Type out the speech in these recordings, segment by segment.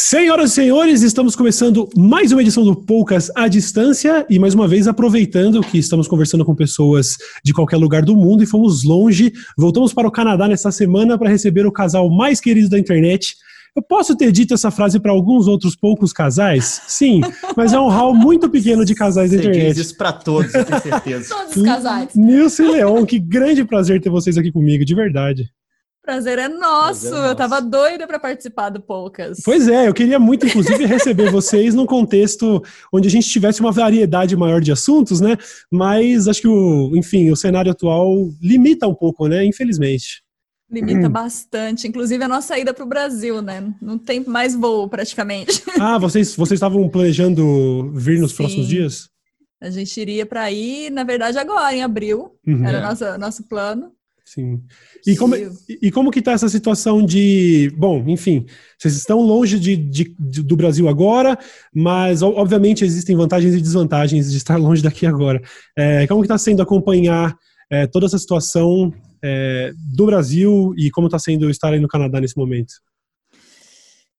Senhoras e senhores, estamos começando mais uma edição do Poucas à Distância e mais uma vez aproveitando que estamos conversando com pessoas de qualquer lugar do mundo e fomos longe, voltamos para o Canadá nesta semana para receber o casal mais querido da internet. Eu posso ter dito essa frase para alguns outros poucos casais? Sim, mas é um hall muito pequeno de casais da internet. diz isso pra todos, eu tenho certeza. Todos os casais. Nilson e Leon, que grande prazer ter vocês aqui comigo, de verdade. Prazer é nosso. Prazer é Eu tava nosso. doida pra participar do Poucas. Pois é, eu queria muito, inclusive, receber vocês num contexto onde a gente tivesse uma variedade maior de assuntos, né? Mas acho que o, enfim, o cenário atual limita um pouco, né? Infelizmente. Limita bastante. Inclusive a nossa ida pro Brasil, né? Não tem mais voo praticamente. Ah, vocês vocês estavam planejando vir nos Sim. próximos dias? A gente iria pra ir, na verdade, agora, em abril. Uhum, Era É. nosso, nosso plano. Sim. E como, E- e como que tá essa situação de. Bom, enfim, vocês estão longe de, de- de- do Brasil agora, mas obviamente existem vantagens e desvantagens de estar longe daqui agora. É, como que está sendo acompanhar é, toda essa situação é, do Brasil e como está sendo estar aí no Canadá nesse momento?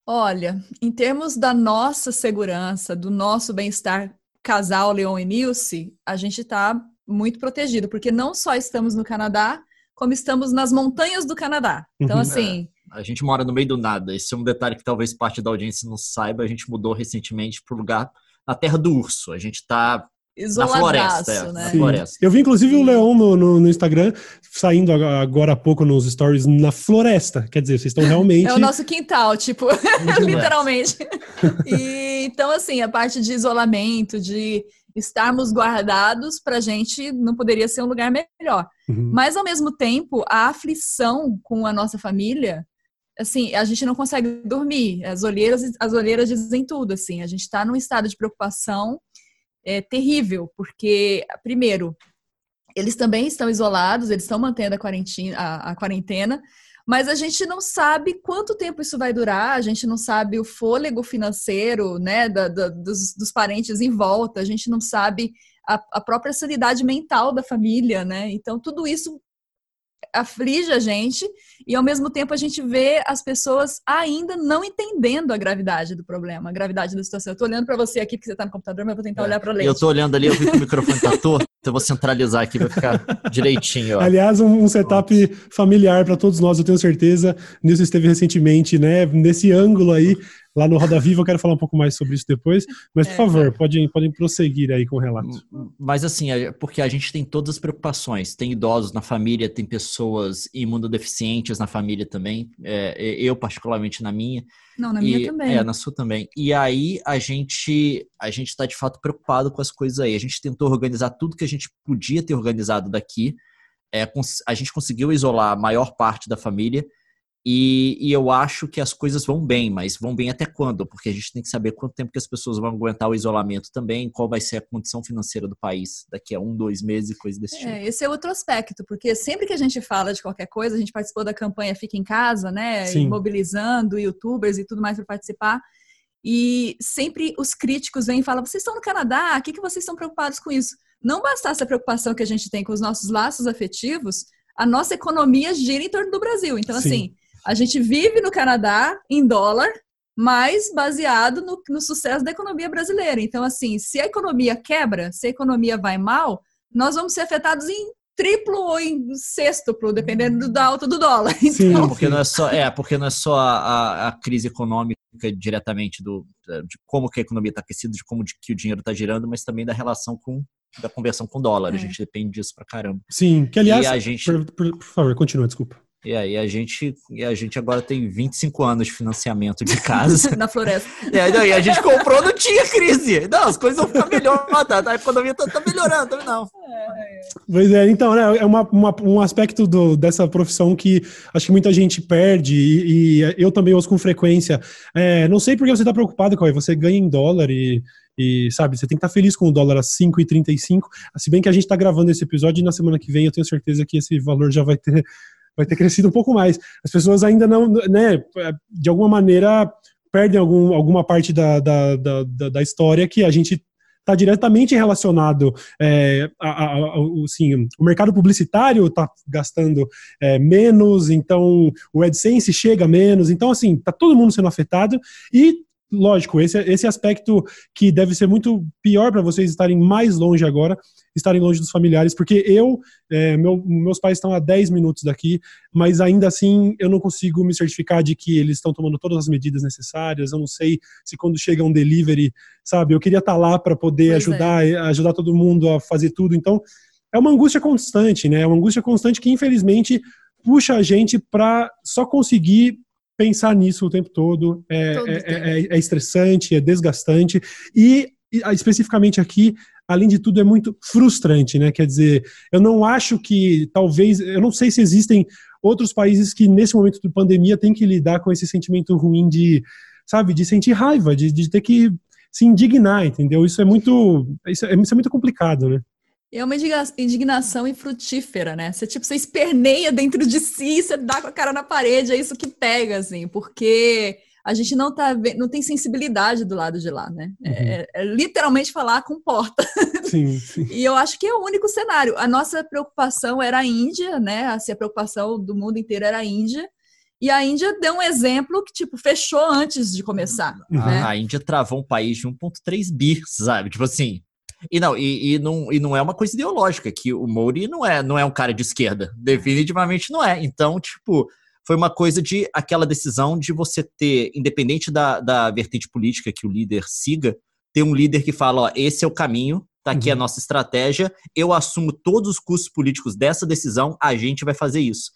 Olha, em termos da nossa segurança, do nosso bem-estar casal Leon e Nilce, a gente tá muito protegido, porque não só estamos no Canadá, como estamos nas montanhas do Canadá. Então, Uhum. assim, A gente mora no meio do nada. Esse é um detalhe que talvez parte da audiência não saiba. A gente mudou recentemente para o lugar na Terra do Urso. A gente tá na floresta. é, né? Na floresta. Eu vi inclusive o. Leon no, no- no Instagram saindo ag- agora há pouco nos stories na floresta. Quer dizer, vocês estão realmente. É o nosso quintal, tipo, literalmente. E, então, assim, a parte de isolamento, de estarmos guardados, pra gente não poderia ser um lugar melhor. Uhum. Mas, ao mesmo tempo, a aflição com a nossa família, assim, a gente não consegue dormir. As olheiras, as olheiras dizem tudo, assim. A gente está num estado de preocupação é, terrível, porque, primeiro, eles também estão isolados, eles estão mantendo a quarentena, a, a quarentena, mas a gente não sabe quanto tempo isso vai durar, a gente não sabe o fôlego financeiro, né, da- da- dos, dos parentes em volta, a gente não sabe a, a própria sanidade mental da família, né? Então tudo isso aflige a gente e ao mesmo tempo a gente vê as pessoas ainda não entendendo a gravidade do problema, a gravidade da situação. Eu tô olhando para você aqui porque você tá no computador, mas eu vou tentar É. olhar para E Leite. eu tô olhando ali, eu vi que o microfone tá torto. Então eu vou centralizar aqui, vai ficar direitinho. Ó. Aliás, um, um setup familiar para todos nós, eu tenho certeza. Nilson esteve recentemente, né, nesse ângulo aí, lá no Roda Viva. Eu quero falar um pouco mais sobre isso depois. Mas, por É, favor, podem, podem prosseguir aí com o relato. Mas assim, é porque a gente tem todas as preocupações. Tem idosos na família, tem pessoas imunodeficientes na família também. É, eu, particularmente, na minha. Não, na minha E- também. É, na sua também. E aí a gente a gente está de fato preocupado com as coisas aí. A gente tentou organizar tudo que a gente podia ter organizado daqui. É, a gente conseguiu isolar a maior parte da família. E, e eu acho que as coisas vão bem, mas vão bem até quando? Porque a gente tem que saber quanto tempo que as pessoas vão aguentar o isolamento também, qual vai ser a condição financeira do país daqui a um, dois meses e coisa desse tipo. É, esse é outro aspecto, porque sempre que a gente fala de qualquer coisa, a gente participou da campanha Fica em Casa, né? Sim. E mobilizando youtubers e tudo mais para participar. E sempre os críticos vêm e falam: vocês estão no Canadá, o que, que vocês estão preocupados com isso? Não bastasse a preocupação que a gente tem com os nossos laços afetivos, a nossa economia gira em torno do Brasil. Então, Sim. assim, a gente vive no Canadá em dólar, mas baseado no, no sucesso da economia brasileira. Então, assim, se a economia quebra, se a economia vai mal, nós vamos ser afetados em triplo ou em sextuplo, dependendo do- da alta do dólar. Sim. Então, Porque não é só, é, porque não é só a, a- a crise econômica diretamente do, de como que a economia está aquecida, de como de que o dinheiro está girando, mas também da relação com da conversão com dólar. A É. gente depende disso pra caramba. Sim, que aliás. e a gente, Por, por- por favor, continua, desculpa. E aí a gente, e a gente agora tem 25 anos de financiamento de casa. na floresta. e aí não, e a gente comprou, não tinha crise. Não, as coisas vão ficar melhor, tá? A economia tá, tá melhorando, tá- não. Pois é, então, né, é uma, uma- um aspecto do- dessa profissão que acho que muita gente perde e, e eu também ouço com frequência. É, não sei por que você está preocupado, Cauê, você ganha em dólar e, e, sabe, você tem que estar feliz com o dólar a 5,35, se bem que a gente está gravando esse episódio e na semana que vem eu tenho certeza que esse valor já vai ter, vai ter crescido um pouco mais. As pessoas ainda não, né, de alguma maneira perdem algum, alguma parte da, da, da, da- história que a gente está diretamente relacionado é, a, assim, o mercado publicitário está gastando é, menos, então o AdSense chega menos, então assim, está todo mundo sendo afetado e lógico, esse, esse aspecto que deve ser muito pior para vocês estarem mais longe agora, estarem longe dos familiares, porque eu, é, meu, meus pais estão a 10 minutos daqui, mas ainda assim eu não consigo me certificar de que eles estão tomando todas as medidas necessárias, eu não sei se quando chega um delivery, sabe, eu queria estar tá lá para poder pois ajudar, é. ajudar todo mundo a fazer tudo, então é uma angústia constante, né, é uma angústia constante que infelizmente puxa a gente para só conseguir pensar nisso o tempo todo. É, todo é, é, é, estressante, é desgastante e, e, especificamente aqui, além de tudo, é muito frustrante, né? Quer dizer, eu não acho que talvez, eu não sei se existem outros países que nesse momento de pandemia têm que lidar com esse sentimento ruim de, sabe, de sentir raiva, de, de ter que se indignar, entendeu? Isso é muito, isso é, isso é muito complicado, né? É uma indignação infrutífera, né? Você, tipo, você esperneia dentro de si, você dá com a cara na parede, é isso que pega, assim, porque a gente não tá não tem sensibilidade do lado de lá, né? É, uhum. É, é, literalmente falar com porta. Sim, sim. e eu acho que é o único cenário. A nossa preocupação era a Índia, né? Assim, a preocupação do mundo inteiro era a Índia. E a Índia deu um exemplo que, tipo, fechou antes de começar. Uhum. Né? A Índia travou um país de 1,3 bi, sabe? Tipo assim, e não, e, e, não, e não é uma coisa ideológica, que o Modi não é, não é um cara de esquerda. Definitivamente não é. Então, tipo, foi uma coisa de aquela decisão de você ter, independente da, da vertente política que o líder siga, ter um líder que fala, ó, esse é o caminho, tá aqui uhum. a nossa estratégia, eu assumo todos os custos políticos dessa decisão, a gente vai fazer isso.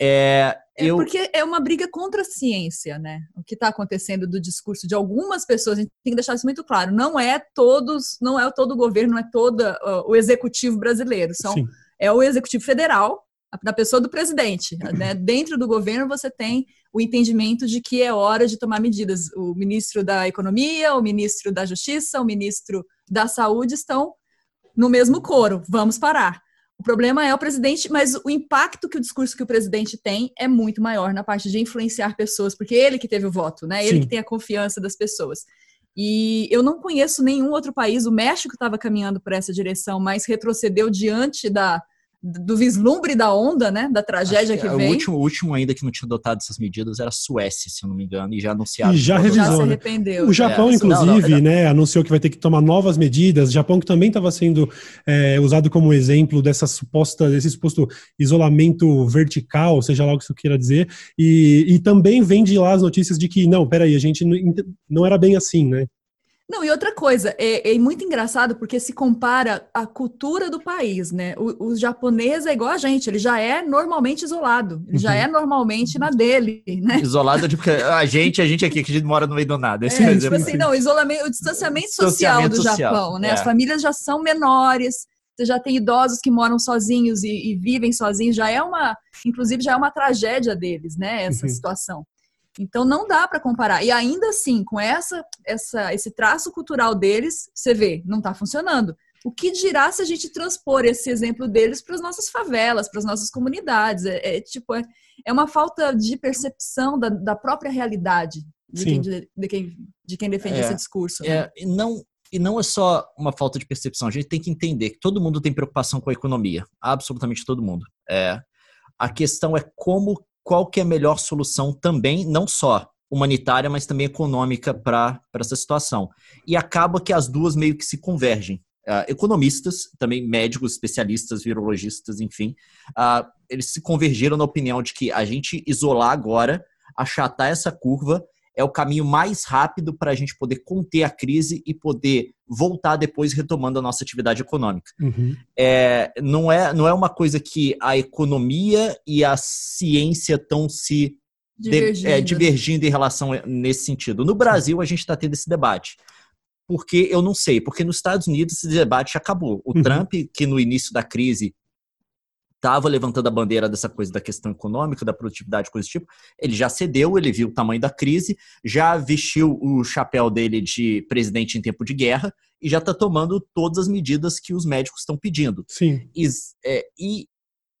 É, é eu... porque é uma briga contra a ciência, né? O que está acontecendo do discurso de algumas pessoas, a gente tem que deixar isso muito claro. Não é todos, não é todo o governo, não é todo uh, o executivo brasileiro. São, é o executivo federal, da pessoa do presidente. Né? Dentro do governo você tem o entendimento de que é hora de tomar medidas. O ministro da Economia, o ministro da Justiça, o ministro da Saúde estão no mesmo coro. Vamos parar. O problema é o presidente, mas o impacto que o discurso que o presidente tem é muito maior na parte de influenciar pessoas, porque ele que teve o voto, né? Ele Sim. que tem a confiança das pessoas. E eu não conheço nenhum outro país, o México estava caminhando por essa direção, mas retrocedeu diante da, do vislumbre da onda, né? Da tragédia que, que, vem. O último, o último ainda que não tinha adotado essas medidas era a Suécia, se eu não me engano, e já anunciaram. E já revisou. Já se né? arrependeu. O Japão, é. inclusive, não, não, né, anunciou que vai ter que tomar novas medidas. O Japão que também estava sendo é, usado como exemplo dessa suposta, desse suposto isolamento vertical, seja lá o que isso queira dizer. E, e também vem de lá as notícias de que, não, peraí, a gente não, não era bem assim, né? Não, e outra coisa, é, é, muito engraçado porque se compara a cultura do país, né? O, o, japonês é igual a gente, ele já é normalmente isolado, ele uhum. já é normalmente na dele, né? Isolado porque a gente, a gente aqui, que a gente mora no meio do nada. Esse é, tipo assim, não, o isolamento, o distanciamento social distanciamento do social, Japão, né? É. As famílias já são menores, você já tem idosos que moram sozinhos e, e, vivem sozinhos, já é uma, inclusive já é uma tragédia deles, né? Essa uhum. situação. Então não dá para comparar. E ainda assim, com essa, essa, esse traço cultural deles, você vê, não está funcionando. O que dirá se a gente transpor esse exemplo deles para as nossas favelas, para as nossas comunidades? É, é tipo, é, é, uma falta de percepção da, da própria realidade de quem, de, de, quem, de quem defende é, esse discurso. Né? É, e, não, e não é só uma falta de percepção, a gente tem que entender que todo mundo tem preocupação com a economia, absolutamente todo mundo. É, a questão é como qual que é a melhor solução também, não só humanitária, mas também econômica para essa situação. E acaba que as duas meio que se convergem. Uh, economistas, também médicos, especialistas, virologistas, enfim, uh, eles se convergiram na opinião de que a gente isolar agora, achatar essa curva, é o caminho mais rápido para a gente poder conter a crise e poder voltar depois retomando a nossa atividade econômica. Uhum. É, não, é, não é uma coisa que a economia e a ciência estão se divergindo. De, é, divergindo em relação nesse sentido. No Brasil, a gente está tendo esse debate. Porque eu não sei, porque nos Estados Unidos esse debate acabou. O uhum. Trump, que no início da crise estava levantando a bandeira dessa coisa da questão econômica, da produtividade, coisa do tipo, ele já cedeu, ele viu o tamanho da crise, já vestiu o chapéu dele de presidente em tempo de guerra e já está tomando todas as medidas que os médicos estão pedindo. Sim. E, é, e,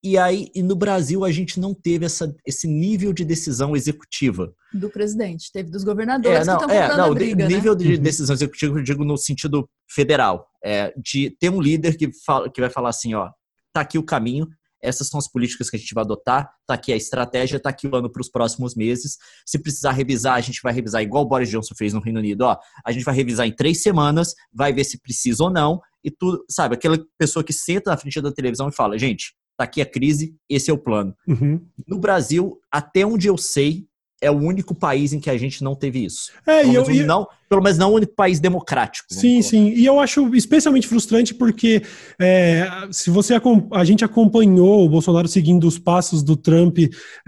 e aí, e no Brasil, a gente não teve essa, esse nível de decisão executiva. Do presidente, teve dos governadores é, não, que estão é, não, a briga, nível né? de uhum. decisão executiva, eu digo no sentido federal, é, de ter um líder que, fala, que vai falar assim, ó, tá aqui o caminho, essas são as políticas que a gente vai adotar, tá aqui a estratégia, tá aqui o ano para os próximos meses. Se precisar revisar, a gente vai revisar igual o Boris Johnson fez no Reino Unido, ó, a gente vai revisar em três semanas, vai ver se precisa ou não, e tudo, sabe, aquela pessoa que senta na frente da televisão e fala, gente, tá aqui a crise, esse é o plano. Uhum. No Brasil, até onde eu sei, é o único país em que a gente não teve isso. É, pelo, e eu, menos, não, pelo menos não o único país democrático. Sim, colocar. sim. E eu acho especialmente frustrante porque é, se você a gente acompanhou o Bolsonaro seguindo os passos do Trump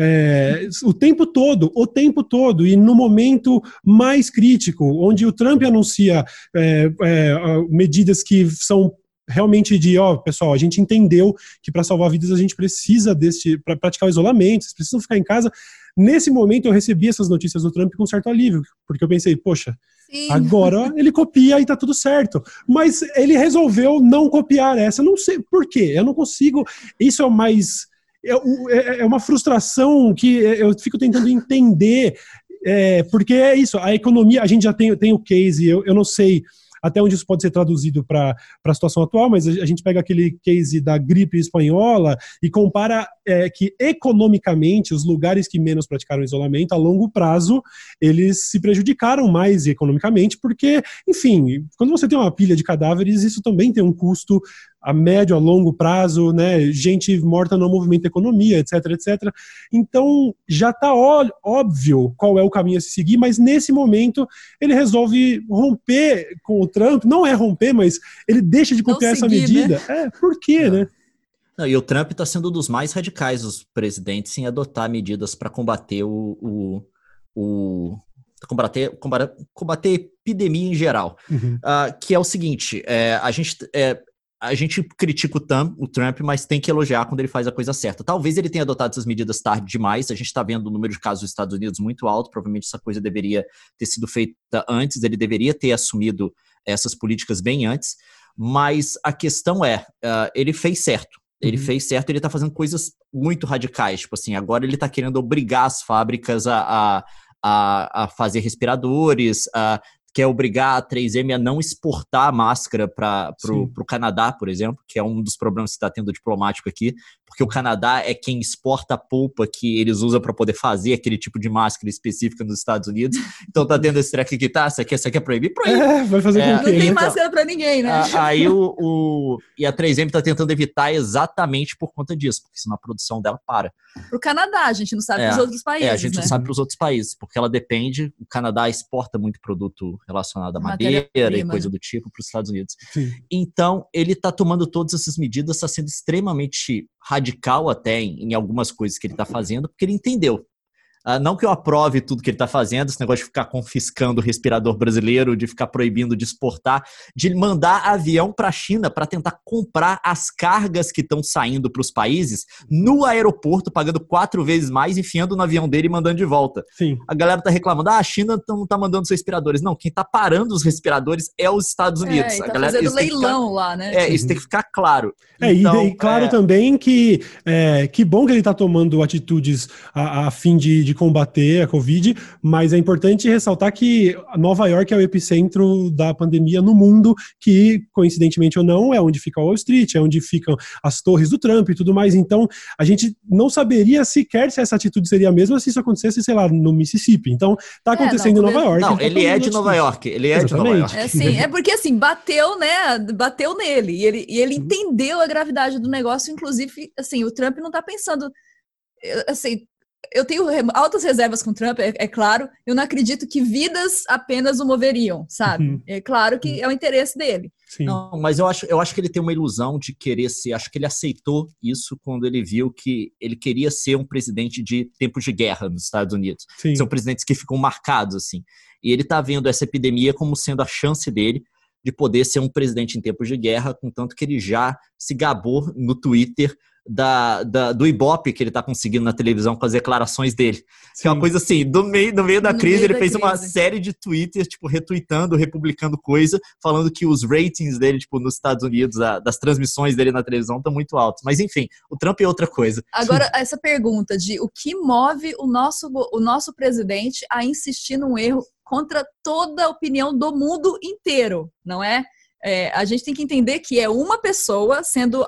é, o tempo todo, o tempo todo, e no momento mais crítico, onde o Trump anuncia é, é, medidas que são realmente de, ó, pessoal, a gente entendeu que para salvar vidas a gente precisa desse, para praticar o isolamento, vocês precisam ficar em casa. Nesse momento eu recebi essas notícias do Trump com certo alívio, porque eu pensei, poxa, Sim. Agora ele copia e tá tudo certo. Mas ele resolveu não copiar essa. Não sei por quê. Eu não consigo. Isso é o mais. É, é- é uma frustração que eu fico tentando entender. é, porque é isso. A economia, a gente já tem, tem o case, eu, eu não sei. Até onde isso pode ser traduzido para a situação atual, mas a, a gente pega aquele case da gripe espanhola e compara é, que economicamente os lugares que menos praticaram isolamento a longo prazo eles se prejudicaram mais economicamente, porque, enfim, quando você tem uma pilha de cadáveres, isso também tem um custo a médio, a longo prazo, né? Gente morta no movimento da economia, etc, etc. Então, já está óbvio qual é o caminho a se seguir, mas nesse momento ele resolve romper com o Trump. Não é romper, mas ele deixa de Não copiar essa seguir, medida. É, por quê, né? Não, e o Trump está sendo um dos mais radicais dos presidentes em adotar medidas para combater o, o, o combater, combater, combater a epidemia em geral. Uhum. Ah, que é o seguinte: é, a, gente, é, a gente critica o Trump, o Trump, mas tem que elogiar quando ele faz a coisa certa. Talvez ele tenha adotado essas medidas tarde demais. A gente está vendo o número de casos dos Estados Unidos muito alto. Provavelmente essa coisa deveria ter sido feita antes. Ele deveria ter assumido essas políticas bem antes. Mas a questão é, ah, ele fez certo. Ele Uhum. fez certo, ele tá fazendo coisas muito radicais. Tipo assim, agora ele tá querendo obrigar as fábricas a, a, a, a fazer respiradores, a, quer obrigar a 3M a não exportar máscara para o Canadá, por exemplo, que é um dos problemas que está tendo diplomático aqui, porque o Canadá é quem exporta a polpa que eles usam para poder fazer aquele tipo de máscara específica nos Estados Unidos. Então tá tendo esse treco aqui, tá? Você quer, você quer proibir? Proíbe. É, vai fazer É, com o Não tem né? máscara pra ninguém, né? A- Aí o, o- E a 3M tá tentando evitar exatamente por conta disso, porque senão a produção dela para. Pro Canadá, a gente não sabe É, pros outros países, É, a gente né? não sabe para os outros países, porque ela depende. O Canadá exporta muito produto relacionado à madeira e coisa do tipo para os Estados Unidos. Sim. Então, ele está tomando todas essas medidas, está sendo extremamente radical até em, em algumas coisas que ele está fazendo, porque ele entendeu. Ah, não que eu aprove tudo que ele está fazendo, esse negócio de ficar confiscando o respirador brasileiro, de ficar proibindo de exportar, de mandar avião para a China para tentar comprar as cargas que estão saindo para os países no aeroporto, pagando quatro vezes mais, enfiando no avião dele e mandando de volta. Sim. A galera tá reclamando, ah, a China não tá mandando os respiradores. Não, quem tá parando os respiradores é os Estados Unidos. É, e a tá galera, fazendo que ficar- leilão lá, né? é, isso tem que ficar claro. É, e- Então, e, claro é, também que é, que bom que ele está tomando atitudes a, a fim de, de combater a Covid, mas é importante ressaltar que Nova York é o epicentro da pandemia no mundo, que, coincidentemente ou não, é onde fica Wall Street, é onde ficam as torres do Trump e tudo mais. Então, a gente não saberia sequer se essa atitude seria a mesma se isso acontecesse, sei lá, no Mississippi. Então, tá É, acontecendo não, em Nova York. Não, ele é de Nova. York. Ele é de Nova Exatamente. York. É assim, é porque assim, bateu, né? Bateu nele. E ele, e ele entendeu a gravidade do negócio, inclusive, assim, o Trump não tá pensando. eu- Assim, eu tenho altas reservas com o Trump, é, é claro. Eu não acredito que vidas apenas o moveriam, sabe? Uhum. É claro que é o interesse dele. Sim. Não, mas eu acho, eu acho que ele tem uma ilusão de querer ser. Acho que ele aceitou isso quando ele viu que ele queria ser um presidente de tempos de guerra nos Estados Unidos. sim. São presidentes que ficam marcados, assim. E ele tá vendo essa epidemia como sendo a chance dele de poder ser um presidente em tempos de guerra, contanto que ele já se gabou no Twitter da, da- do Ibope que ele tá conseguindo na televisão com as declarações dele. Que é uma Sim. coisa assim, do meio, no meio da No crise, meio ele da fez uma crise. série de tweets, tipo, retweetando, republicando coisa, falando que os ratings dele, tipo, nos Estados Unidos, a- das transmissões dele na televisão estão muito altos. Mas enfim, o Trump é outra coisa. Agora, essa pergunta de o que move o nosso, o nosso presidente a insistir num erro contra toda a opinião do mundo inteiro, não é? É, a gente tem que entender que é uma pessoa sendo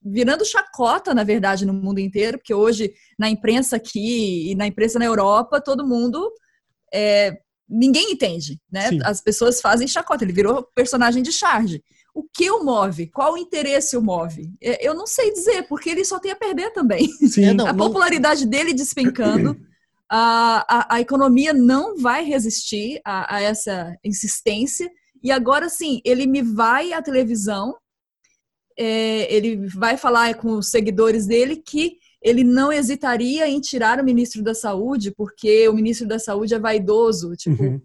virando chacota, na verdade, no mundo inteiro, porque hoje na imprensa aqui e na imprensa na Europa, todo mundo é, ninguém entende, né? Sim. As pessoas fazem chacota. Ele virou personagem de charge. O que o move? Qual o interesse o move? É, eu não sei dizer, porque ele só tem a perder também. Sim, é, não, a popularidade não... dele despencando. A, a, a, economia não vai resistir a, a, essa insistência. E agora sim, ele me vai à televisão, é, ele vai falar com os seguidores dele que ele não hesitaria em tirar o ministro da Saúde, porque o ministro da Saúde é vaidoso. Tipo, uhum.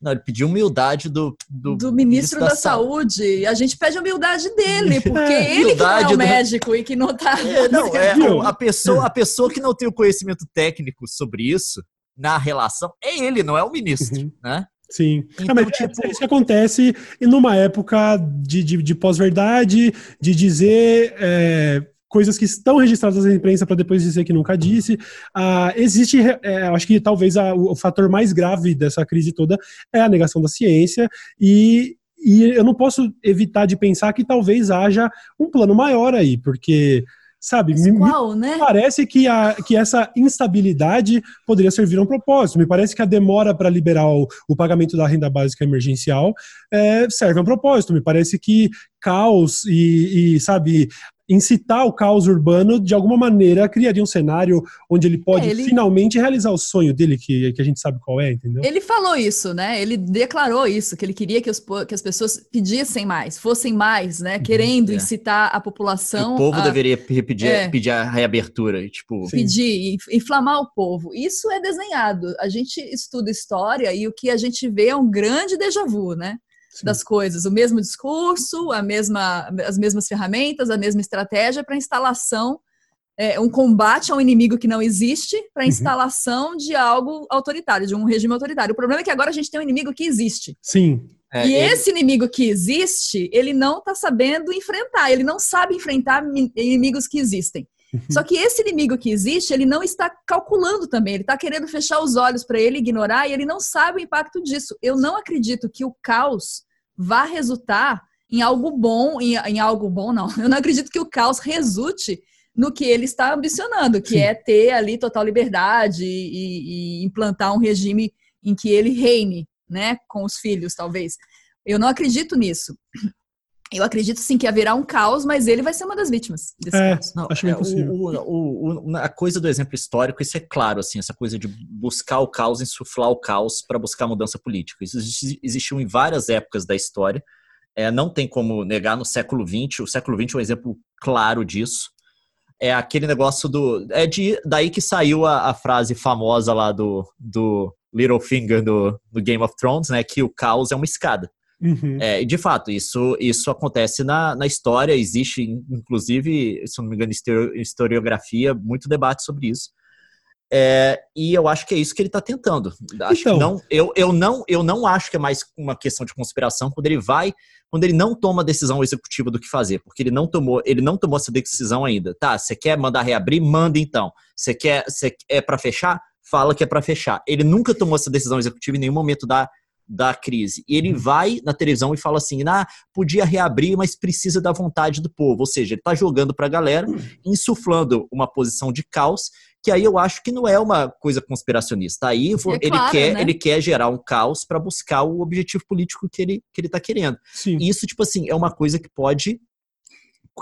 Não, ele pediu humildade do, do, do ministro, ministro, da, da Saúde. A gente pede humildade dele, porque é, ele que não é o médico do... e que não está. É, não, é, a, pessoa, a pessoa que não tem o conhecimento técnico sobre isso, na relação, é ele, não é o ministro, uhum. né? Sim. Então, ah, tipo... é isso que acontece numa época de, de, de pós-verdade, de dizer é, coisas que estão registradas na imprensa para depois dizer que nunca disse. Ah, existe, é, acho que talvez a, o fator mais grave dessa crise toda é a negação da ciência e, e eu não posso evitar de pensar que talvez haja um plano maior aí, porque sabe? me, qual, né? parece que, a, que essa instabilidade poderia servir a um propósito. Me parece que a demora para liberar o, o, pagamento da renda básica emergencial é, serve a um propósito. Me parece que caos e, e, sabe, incitar o caos urbano, de alguma maneira, criaria um cenário onde ele pode é, ele... finalmente realizar o sonho dele, que, que a gente sabe qual é, entendeu? Ele falou isso, né? Ele declarou isso, que ele queria que, os, que as pessoas pedissem mais, fossem mais, né? Uhum, Querendo é. incitar a população. O povo a... deveria pedir, é. pedir a reabertura, tipo. Pedir, inflamar o povo. Isso é desenhado. A gente estuda história e o que a gente vê é um grande déjà vu, né? Sim. das coisas, o mesmo discurso, a mesma, as mesmas ferramentas, a mesma estratégia para instalação, é, um combate a um inimigo que não existe para uhum. instalação uhum. de algo autoritário, de um regime autoritário. O problema é que agora a gente tem um inimigo que existe. Sim. É, e ele... esse inimigo que existe, ele não está sabendo enfrentar, ele não sabe enfrentar inimigos que existem. Só que esse inimigo que existe, ele não está calculando também, ele está querendo fechar os olhos para ele, ignorar, e ele não sabe o impacto disso. Eu não acredito que o caos vá resultar em algo bom, em, em algo bom, não. Eu não acredito que o caos resulte no que ele está ambicionando, que Sim. é ter ali total liberdade e, e, implantar um regime em que ele reine, né, com os filhos, talvez. Eu não acredito nisso. Eu acredito sim que haverá um caos, mas ele vai ser uma das vítimas desse é, caos. Não, acho bem é, possível. O, o, o, a coisa do exemplo histórico, isso é claro, assim, essa coisa de buscar o caos, insuflar o caos para buscar mudança política. Isso existiu em várias épocas da história. É, não tem como negar no século XX. O século XX é um exemplo claro disso. É aquele negócio do. É de, daí que saiu a, a frase famosa lá do, do Littlefinger do, do Game of Thrones, né? Que o caos é uma escada. Uhum. É, e de fato, isso, isso acontece na, na história, existe, inclusive, se não me engano, historiografia, muito debate sobre isso. É, e eu acho que é isso que ele está tentando. Acho então. não, eu, eu, não, eu não acho que é mais uma questão de conspiração quando ele vai, quando ele não toma a decisão executiva do que fazer, porque ele não tomou, ele não tomou essa decisão ainda. Tá, você quer mandar reabrir? Manda então. Você quer, você é para fechar? Fala que é para fechar. Ele nunca tomou essa decisão executiva em nenhum momento da da crise. E ele uhum. vai na televisão e fala assim: ah, podia reabrir, mas precisa da vontade do povo. Ou seja, ele está jogando para a galera, uhum. insuflando uma posição de caos, que aí eu acho que não é uma coisa conspiracionista. Aí é ele, claro, quer, né? ele quer gerar um caos para buscar o objetivo político que ele, que ele tá querendo. Sim. E isso, tipo assim, é uma coisa que pode.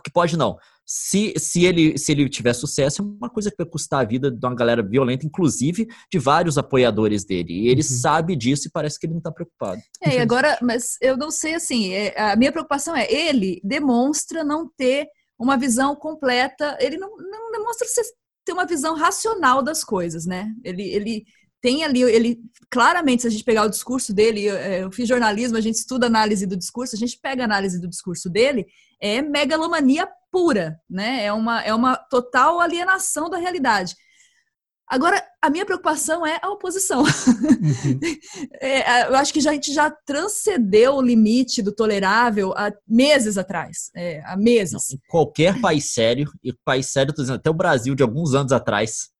Que pode não se, se, ele, se ele tiver sucesso, é uma coisa que vai custar a vida de uma galera violenta, inclusive de vários apoiadores dele. E ele uhum. sabe disso e parece que ele não está preocupado. É, e agora, mas eu não sei assim, é, a minha preocupação é, ele demonstra não ter uma visão completa, ele não, não demonstra ter uma visão racional das coisas, né? Ele, ele tem ali, ele claramente, se a gente pegar o discurso dele, é, eu fiz jornalismo, a gente estuda análise do discurso, a gente pega a análise do discurso dele, é megalomania pura, né? É uma, é uma total alienação da realidade. Agora, a minha preocupação é a oposição. Uhum. é, eu acho que já, a gente já transcendeu o limite do tolerável há meses atrás. É, há meses. Não, qualquer país sério, e país sério, tô dizendo, até o Brasil de alguns anos atrás,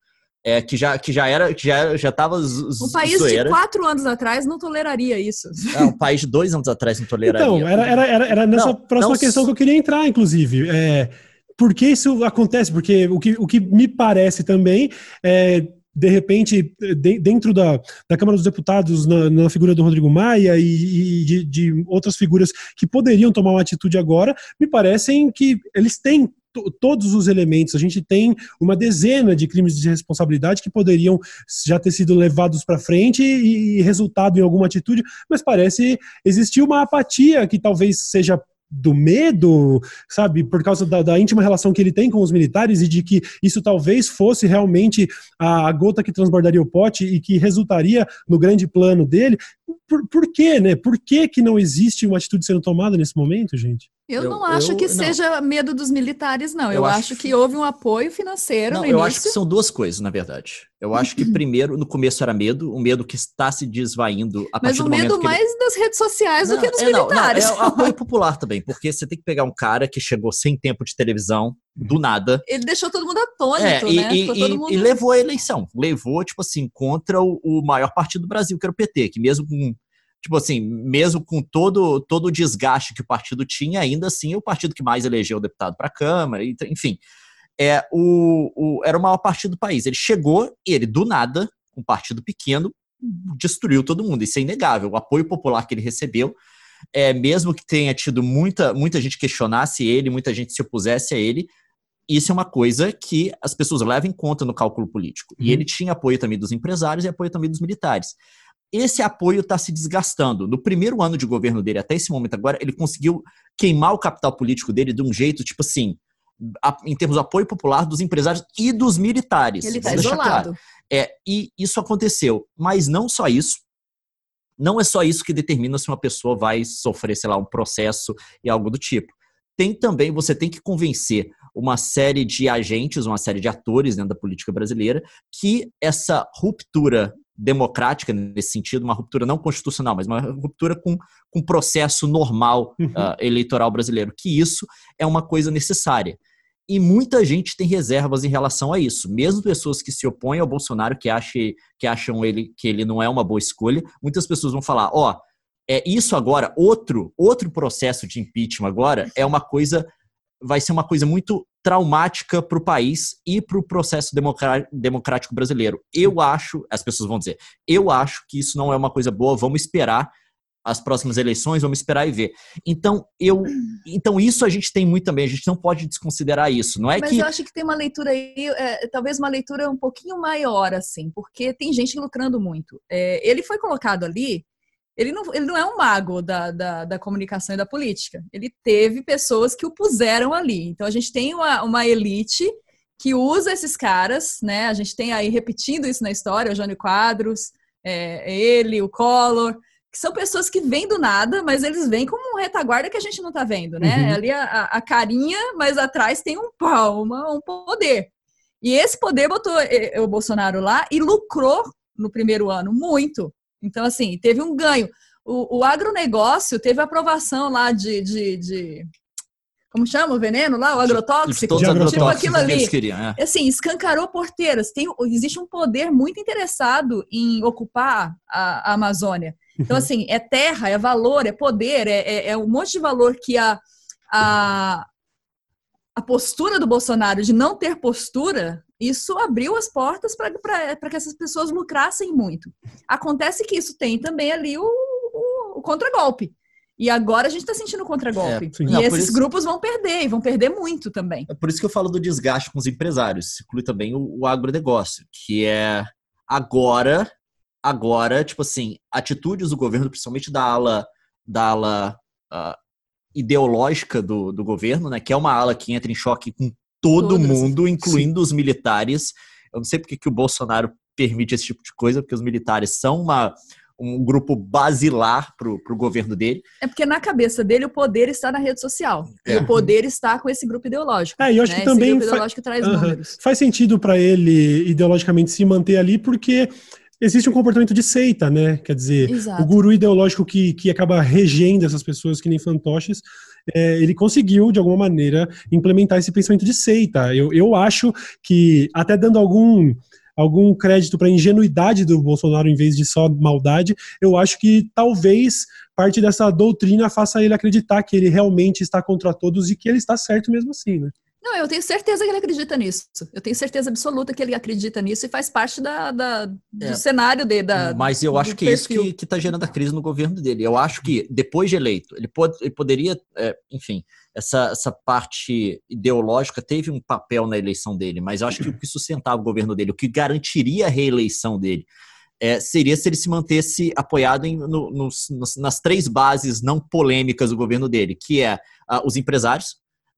é, que já que já era que já já estava um país zoeira. de quatro anos atrás não toleraria isso. É, um país de dois anos atrás não toleraria. Então era era, era, era nessa não, próxima não... questão que eu queria entrar inclusive. É, por que isso acontece? Porque o que, o que me parece também é de repente, de, dentro da, da Câmara dos Deputados, na, na figura do Rodrigo Maia e, e de, de, outras figuras que poderiam tomar uma atitude agora, me parecem que eles têm todos os elementos. A gente tem uma dezena de crimes de responsabilidade que poderiam já ter sido levados para frente e, e resultado em alguma atitude, mas parece existir uma apatia que talvez seja do medo, sabe, por causa da, da, íntima relação que ele tem com os militares e de que isso talvez fosse realmente a gota que transbordaria o pote e que resultaria no grande plano dele. Por, por quê, né? Por que, que não existe uma atitude sendo tomada nesse momento, gente? Eu, eu não acho eu, que não. seja medo dos militares, não. Eu, eu acho, acho, que houve um apoio financeiro não, no Eu acho que são duas coisas, na verdade. Eu acho que primeiro, no começo era medo, o medo que está se desvaindo a Mas partir do momento medo mais ele... das redes sociais não, do que dos é, militares. Não, é apoio popular também, porque você tem que pegar um cara que chegou sem tempo de televisão, do nada. Ele deixou todo mundo atônito, é, e, né? E, e, mundo... e, levou a eleição. Levou, tipo assim, contra o, o maior partido do Brasil, que era o PT, que mesmo com tipo assim, mesmo com todo, todo o desgaste que o partido tinha, ainda assim é o partido que mais elegeu o deputado para a Câmara, enfim. É, o, o, era o maior partido do país. Ele chegou e ele, do nada, um partido pequeno, destruiu todo mundo. Isso é inegável. O apoio popular que ele recebeu, é, mesmo que tenha tido muita, muita gente questionasse ele, muita gente se opusesse a ele, isso é uma coisa que as pessoas levam em conta no cálculo político. Uhum. E ele tinha apoio também dos empresários e apoio também dos militares esse apoio está se desgastando. No primeiro ano de governo dele, até esse momento agora, ele conseguiu queimar o capital político dele de um jeito, tipo assim, em termos de apoio popular dos empresários e dos militares. Ele está isolado. Claro. É, e isso aconteceu. Mas não só isso. Não é só isso que determina se uma pessoa vai sofrer, sei lá, um processo e algo do tipo. Tem também, você tem que convencer uma série de agentes, uma série de atores dentro da política brasileira, que essa ruptura democrática nesse sentido, uma ruptura não constitucional, mas uma ruptura com o processo normal uhum. uh, eleitoral brasileiro, que isso é uma coisa necessária. E muita gente tem reservas em relação a isso. Mesmo pessoas que se opõem ao Bolsonaro, que, ache, que acham ele, que ele não é uma boa escolha, muitas pessoas vão falar: ó, oh, é isso agora, outro, outro processo de impeachment agora é uma coisa vai ser uma coisa muito traumática para o país e para o processo democrático brasileiro. Eu acho, as pessoas vão dizer, eu acho que isso não é uma coisa boa, vamos esperar as próximas eleições, vamos esperar e ver. Então, eu, então isso a gente tem muito também, a gente não pode desconsiderar isso, não é Mas que... eu acho que tem uma leitura aí, é, talvez uma leitura um pouquinho maior, assim, porque tem gente lucrando muito. É, ele foi colocado ali ele não, ele não é um mago da, da, da, comunicação e da política. Ele teve pessoas que o puseram ali. Então a gente tem uma, uma elite que usa esses caras, né? A gente tem aí repetindo isso na história, o Jânio Quadros, é, ele, o Collor, que são pessoas que vêm do nada, mas eles vêm como um retaguarda que a gente não tá vendo, né? Uhum. Ali a, a, carinha, mas atrás tem um pau, uma, um poder. E esse poder botou eh, o Bolsonaro lá e lucrou no primeiro ano muito. Então, assim, teve um ganho. O, o agronegócio teve aprovação lá de, de, de como chama o veneno lá, o agrotóxico, de agrotóxico tipo aquilo ali. Queriam, é. Assim, escancarou porteiras. Tem, existe um poder muito interessado em ocupar a, a Amazônia. Então, uhum. assim, é terra, é valor, é poder, é, é, é, um monte de valor que a, a, a postura do Bolsonaro de não ter postura isso abriu as portas para que essas pessoas lucrassem muito. Acontece que isso tem também ali o, o, o contragolpe. E agora a gente está sentindo o contragolpe. É, e não, esses isso... grupos vão perder, e vão perder muito também. É por isso que eu falo do desgaste com os empresários. Isso inclui também o, o agronegócio, que é agora, agora, tipo assim, atitudes do governo, principalmente da ala, da ala uh, ideológica do, do governo, né? Que é uma ala que entra em choque com todo Todos. mundo, incluindo Sim. os militares. Eu não sei porque que o Bolsonaro permite esse tipo de coisa, porque os militares são uma, um grupo basilar para o governo dele. É porque na cabeça dele o poder está na rede social. É. E o poder está com esse grupo ideológico. É, e eu acho né? que também. Esse grupo ideológico traz números. Faz sentido para ele ideologicamente se manter ali, porque existe um comportamento de seita, né? Quer dizer, Exato. o guru ideológico que, que acaba regendo essas pessoas que nem fantoches, é, ele conseguiu, de alguma maneira, implementar esse pensamento de seita. Eu, eu acho que, até dando algum algum crédito para a ingenuidade do Bolsonaro em vez de só maldade, eu acho que talvez parte dessa doutrina faça ele acreditar que ele realmente está contra todos e que ele está certo mesmo assim, né? Não, eu tenho certeza que ele acredita nisso. Eu tenho certeza absoluta que ele acredita nisso e faz parte da, da do é, cenário dele. Da, mas eu acho que é isso que está gerando a crise no governo dele. Eu acho que depois de eleito, ele, pode, ele poderia, é, enfim, essa, essa parte ideológica teve um papel na eleição dele, mas eu acho que o que sustentava o governo dele, o que garantiria a reeleição dele, é, seria se ele se mantesse apoiado em, no, nos, nas três bases não polêmicas do governo dele, que é uh, os empresários,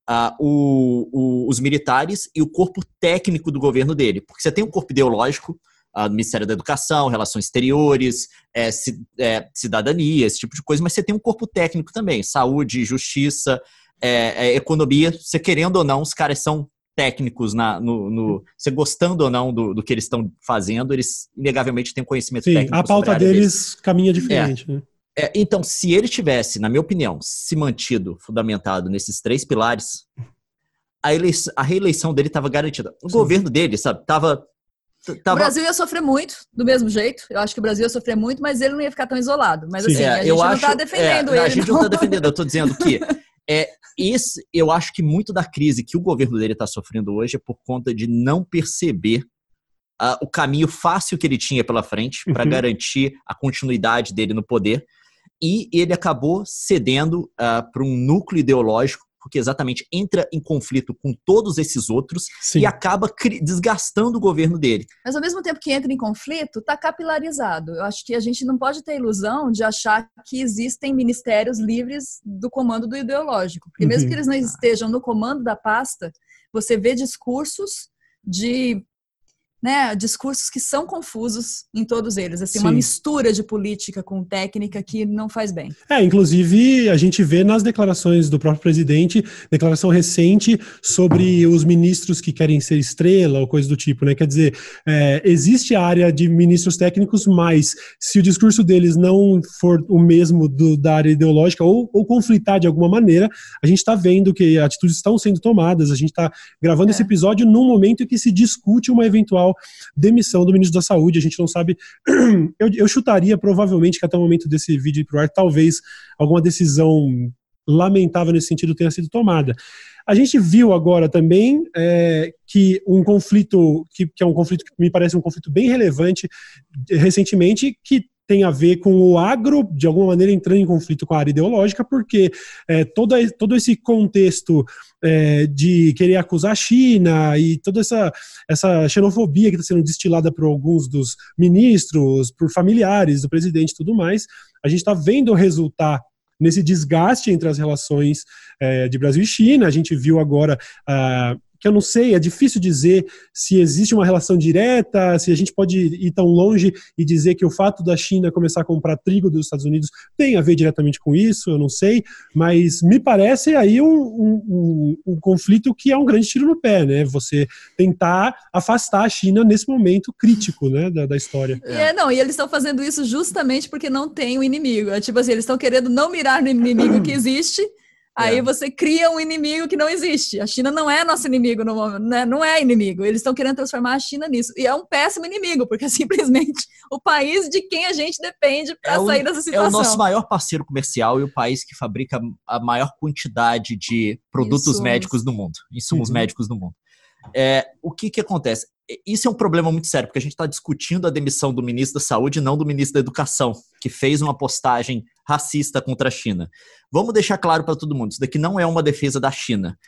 uh, o, o, os militares e o corpo técnico do governo dele. Porque você tem um corpo ideológico, uh, Ministério da Educação, Relações Exteriores, é, é, cidadania, esse tipo de coisa, mas você tem um corpo técnico também, saúde, justiça, é, é economia. Você querendo ou não, os caras são técnicos na, no, no, você gostando ou não do, do que eles estão fazendo, eles inegavelmente têm conhecimento Sim, técnico. A pauta deles caminha diferente. É. Né? É, então, se ele tivesse, na minha opinião, se mantido fundamentado nesses três pilares, a, eleição, a reeleição dele estava garantida. O Sim. governo dele, sabe, estava Tava... O Brasil ia sofrer muito, do mesmo jeito. Eu acho que o Brasil ia sofrer muito, mas ele não ia ficar tão isolado. Mas assim, é, a gente não está defendendo é, ele. A gente não está defendendo, eu estou dizendo que é, esse, eu acho que muito da crise que o governo dele está sofrendo hoje é por conta de não perceber uh, o caminho fácil que ele tinha pela frente para uhum. garantir a continuidade dele no poder e ele acabou cedendo uh, ah, para um núcleo ideológico, porque exatamente entra em conflito com todos esses outros Sim. e acaba desgastando o governo dele. Mas ao mesmo tempo que entra em conflito, está capilarizado. Eu acho que a gente não pode ter ilusão de achar que existem ministérios livres do comando do ideológico, porque mesmo uhum. que eles não estejam no comando da pasta, você vê discursos de né, discursos que são confusos em todos eles, assim, Sim. uma mistura de política com técnica que não faz bem. É, inclusive a gente vê nas declarações do próprio presidente, declaração recente sobre os ministros que querem ser estrela ou coisa do tipo, né? Quer dizer, é, existe a área de ministros técnicos, mas se o discurso deles não for o mesmo do, da área ideológica ou, ou conflitar de alguma maneira, a gente está vendo que atitudes estão sendo tomadas. A gente está gravando é. esse episódio num momento em que se discute uma eventual demissão do ministro da Saúde. A gente não sabe. Eu, eu chutaria provavelmente que até o momento desse vídeo pro ar, talvez alguma decisão lamentável nesse sentido tenha sido tomada. A gente viu agora também é, que um conflito, que, que, é um conflito que me parece um conflito bem relevante recentemente, que tem a ver com o agro, de alguma maneira, entrando em conflito com a área ideológica, porque é, todo, todo esse contexto é, de querer acusar a China e toda essa, essa xenofobia que está sendo destilada por alguns dos ministros, por familiares do presidente e tudo mais, a gente está vendo resultar nesse desgaste entre as relações é, de Brasil e China. A gente viu agora. Uh, que eu não sei, é difícil dizer se existe uma relação direta, se a gente pode ir tão longe e dizer que o fato da China começar a comprar trigo dos Estados Unidos tem a ver diretamente com isso, eu não sei, mas me parece aí um, um, um, um conflito que é um grande tiro no pé, né? Você tentar afastar a China nesse momento crítico, né, da, da história. É, não, e eles estão fazendo isso justamente porque não tem o inimigo. É tipo assim, eles estão querendo não mirar no inimigo que existe Aí é. você cria um inimigo que não existe. A China não é nosso inimigo no momento, né? não é inimigo. Eles estão querendo transformar a China nisso. E é um péssimo inimigo, porque é simplesmente o país de quem a gente depende para é sair dessa situação. É o nosso maior parceiro comercial e o país que fabrica a maior quantidade de produtos insumos. médicos do mundo, insumos uhum. médicos do mundo. É, o que, que acontece? Isso é um problema muito sério, porque a gente está discutindo a demissão do ministro da Saúde e não do ministro da Educação, que fez uma postagem racista contra a China. Vamos deixar claro para todo mundo: isso daqui não é uma defesa da China.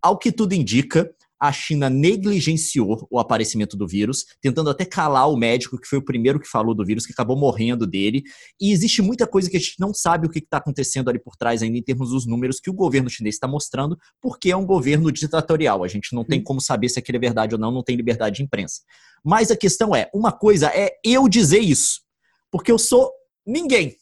Ao que tudo indica, a China negligenciou o aparecimento do vírus, tentando até calar o médico que foi o primeiro que falou do vírus, que acabou morrendo dele. E existe muita coisa que a gente não sabe o que está acontecendo ali por trás ainda em termos dos números que o governo chinês está mostrando, porque é um governo ditatorial. A gente não tem como saber se aquilo é verdade ou não, não tem liberdade de imprensa. Mas a questão é, uma coisa é eu dizer isso, porque eu sou ninguém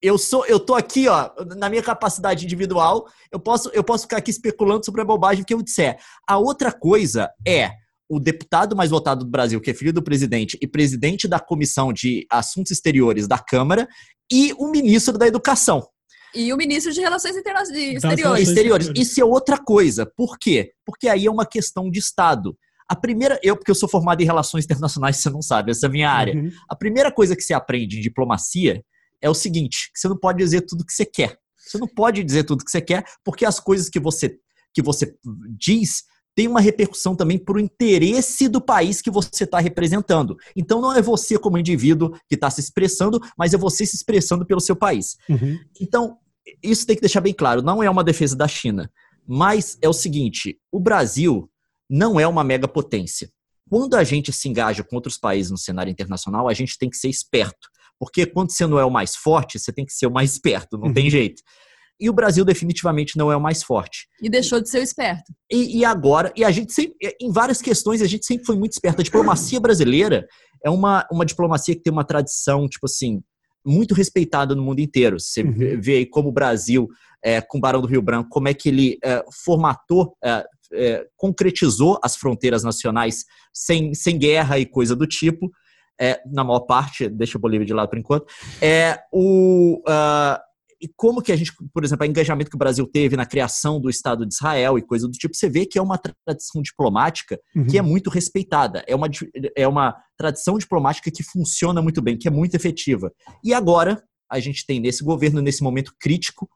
eu sou, eu tô aqui, ó, na minha capacidade individual, eu posso, eu posso ficar aqui especulando sobre a bobagem que eu disser. A outra coisa é o deputado mais votado do Brasil, que é filho do presidente e presidente da Comissão de Assuntos Exteriores da Câmara, e o ministro da Educação. E o ministro de Relações Exteriores. Exteriores. Exteriores. Isso é outra coisa. Por quê? Porque aí é uma questão de Estado. A primeira, eu, porque eu sou formado em relações internacionais, você não sabe, essa é a minha área. Uhum. A primeira coisa que você aprende em diplomacia é o seguinte: você não pode dizer tudo que você quer. Você não pode dizer tudo que você quer, porque as coisas que você, que você diz tem uma repercussão também para o interesse do país que você está representando. Então não é você como indivíduo que está se expressando, mas é você se expressando pelo seu país. Uhum. Então, isso tem que deixar bem claro, não é uma defesa da China, mas é o seguinte: o Brasil não é uma megapotência. Quando a gente se engaja com outros países no cenário internacional, a gente tem que ser esperto. Porque quando você não é o mais forte, você tem que ser o mais esperto, não uhum. tem jeito. E o Brasil definitivamente não é o mais forte. E deixou de ser o esperto. E, e, agora, e a gente sempre, em várias questões, a gente sempre foi muito esperto. A diplomacia brasileira é uma, uma diplomacia que tem uma tradição, tipo assim, muito respeitada no mundo inteiro. Você uhum. vê aí como o Brasil, é, com o Barão do Rio Branco, como é que ele é, formatou, é, é concretizou as fronteiras nacionais sem, sem guerra e coisa do tipo. É, na maior parte, deixa o Bolívia de lado por enquanto, é o, uh, e como que a gente, por exemplo, o engajamento que o Brasil teve na criação do Estado de Israel e coisa do tipo, você vê que é uma tradição diplomática uhum. que é muito respeitada. É uma, é uma tradição diplomática que funciona muito bem, que é muito efetiva. E agora, a gente tem nesse governo, nesse momento crítico,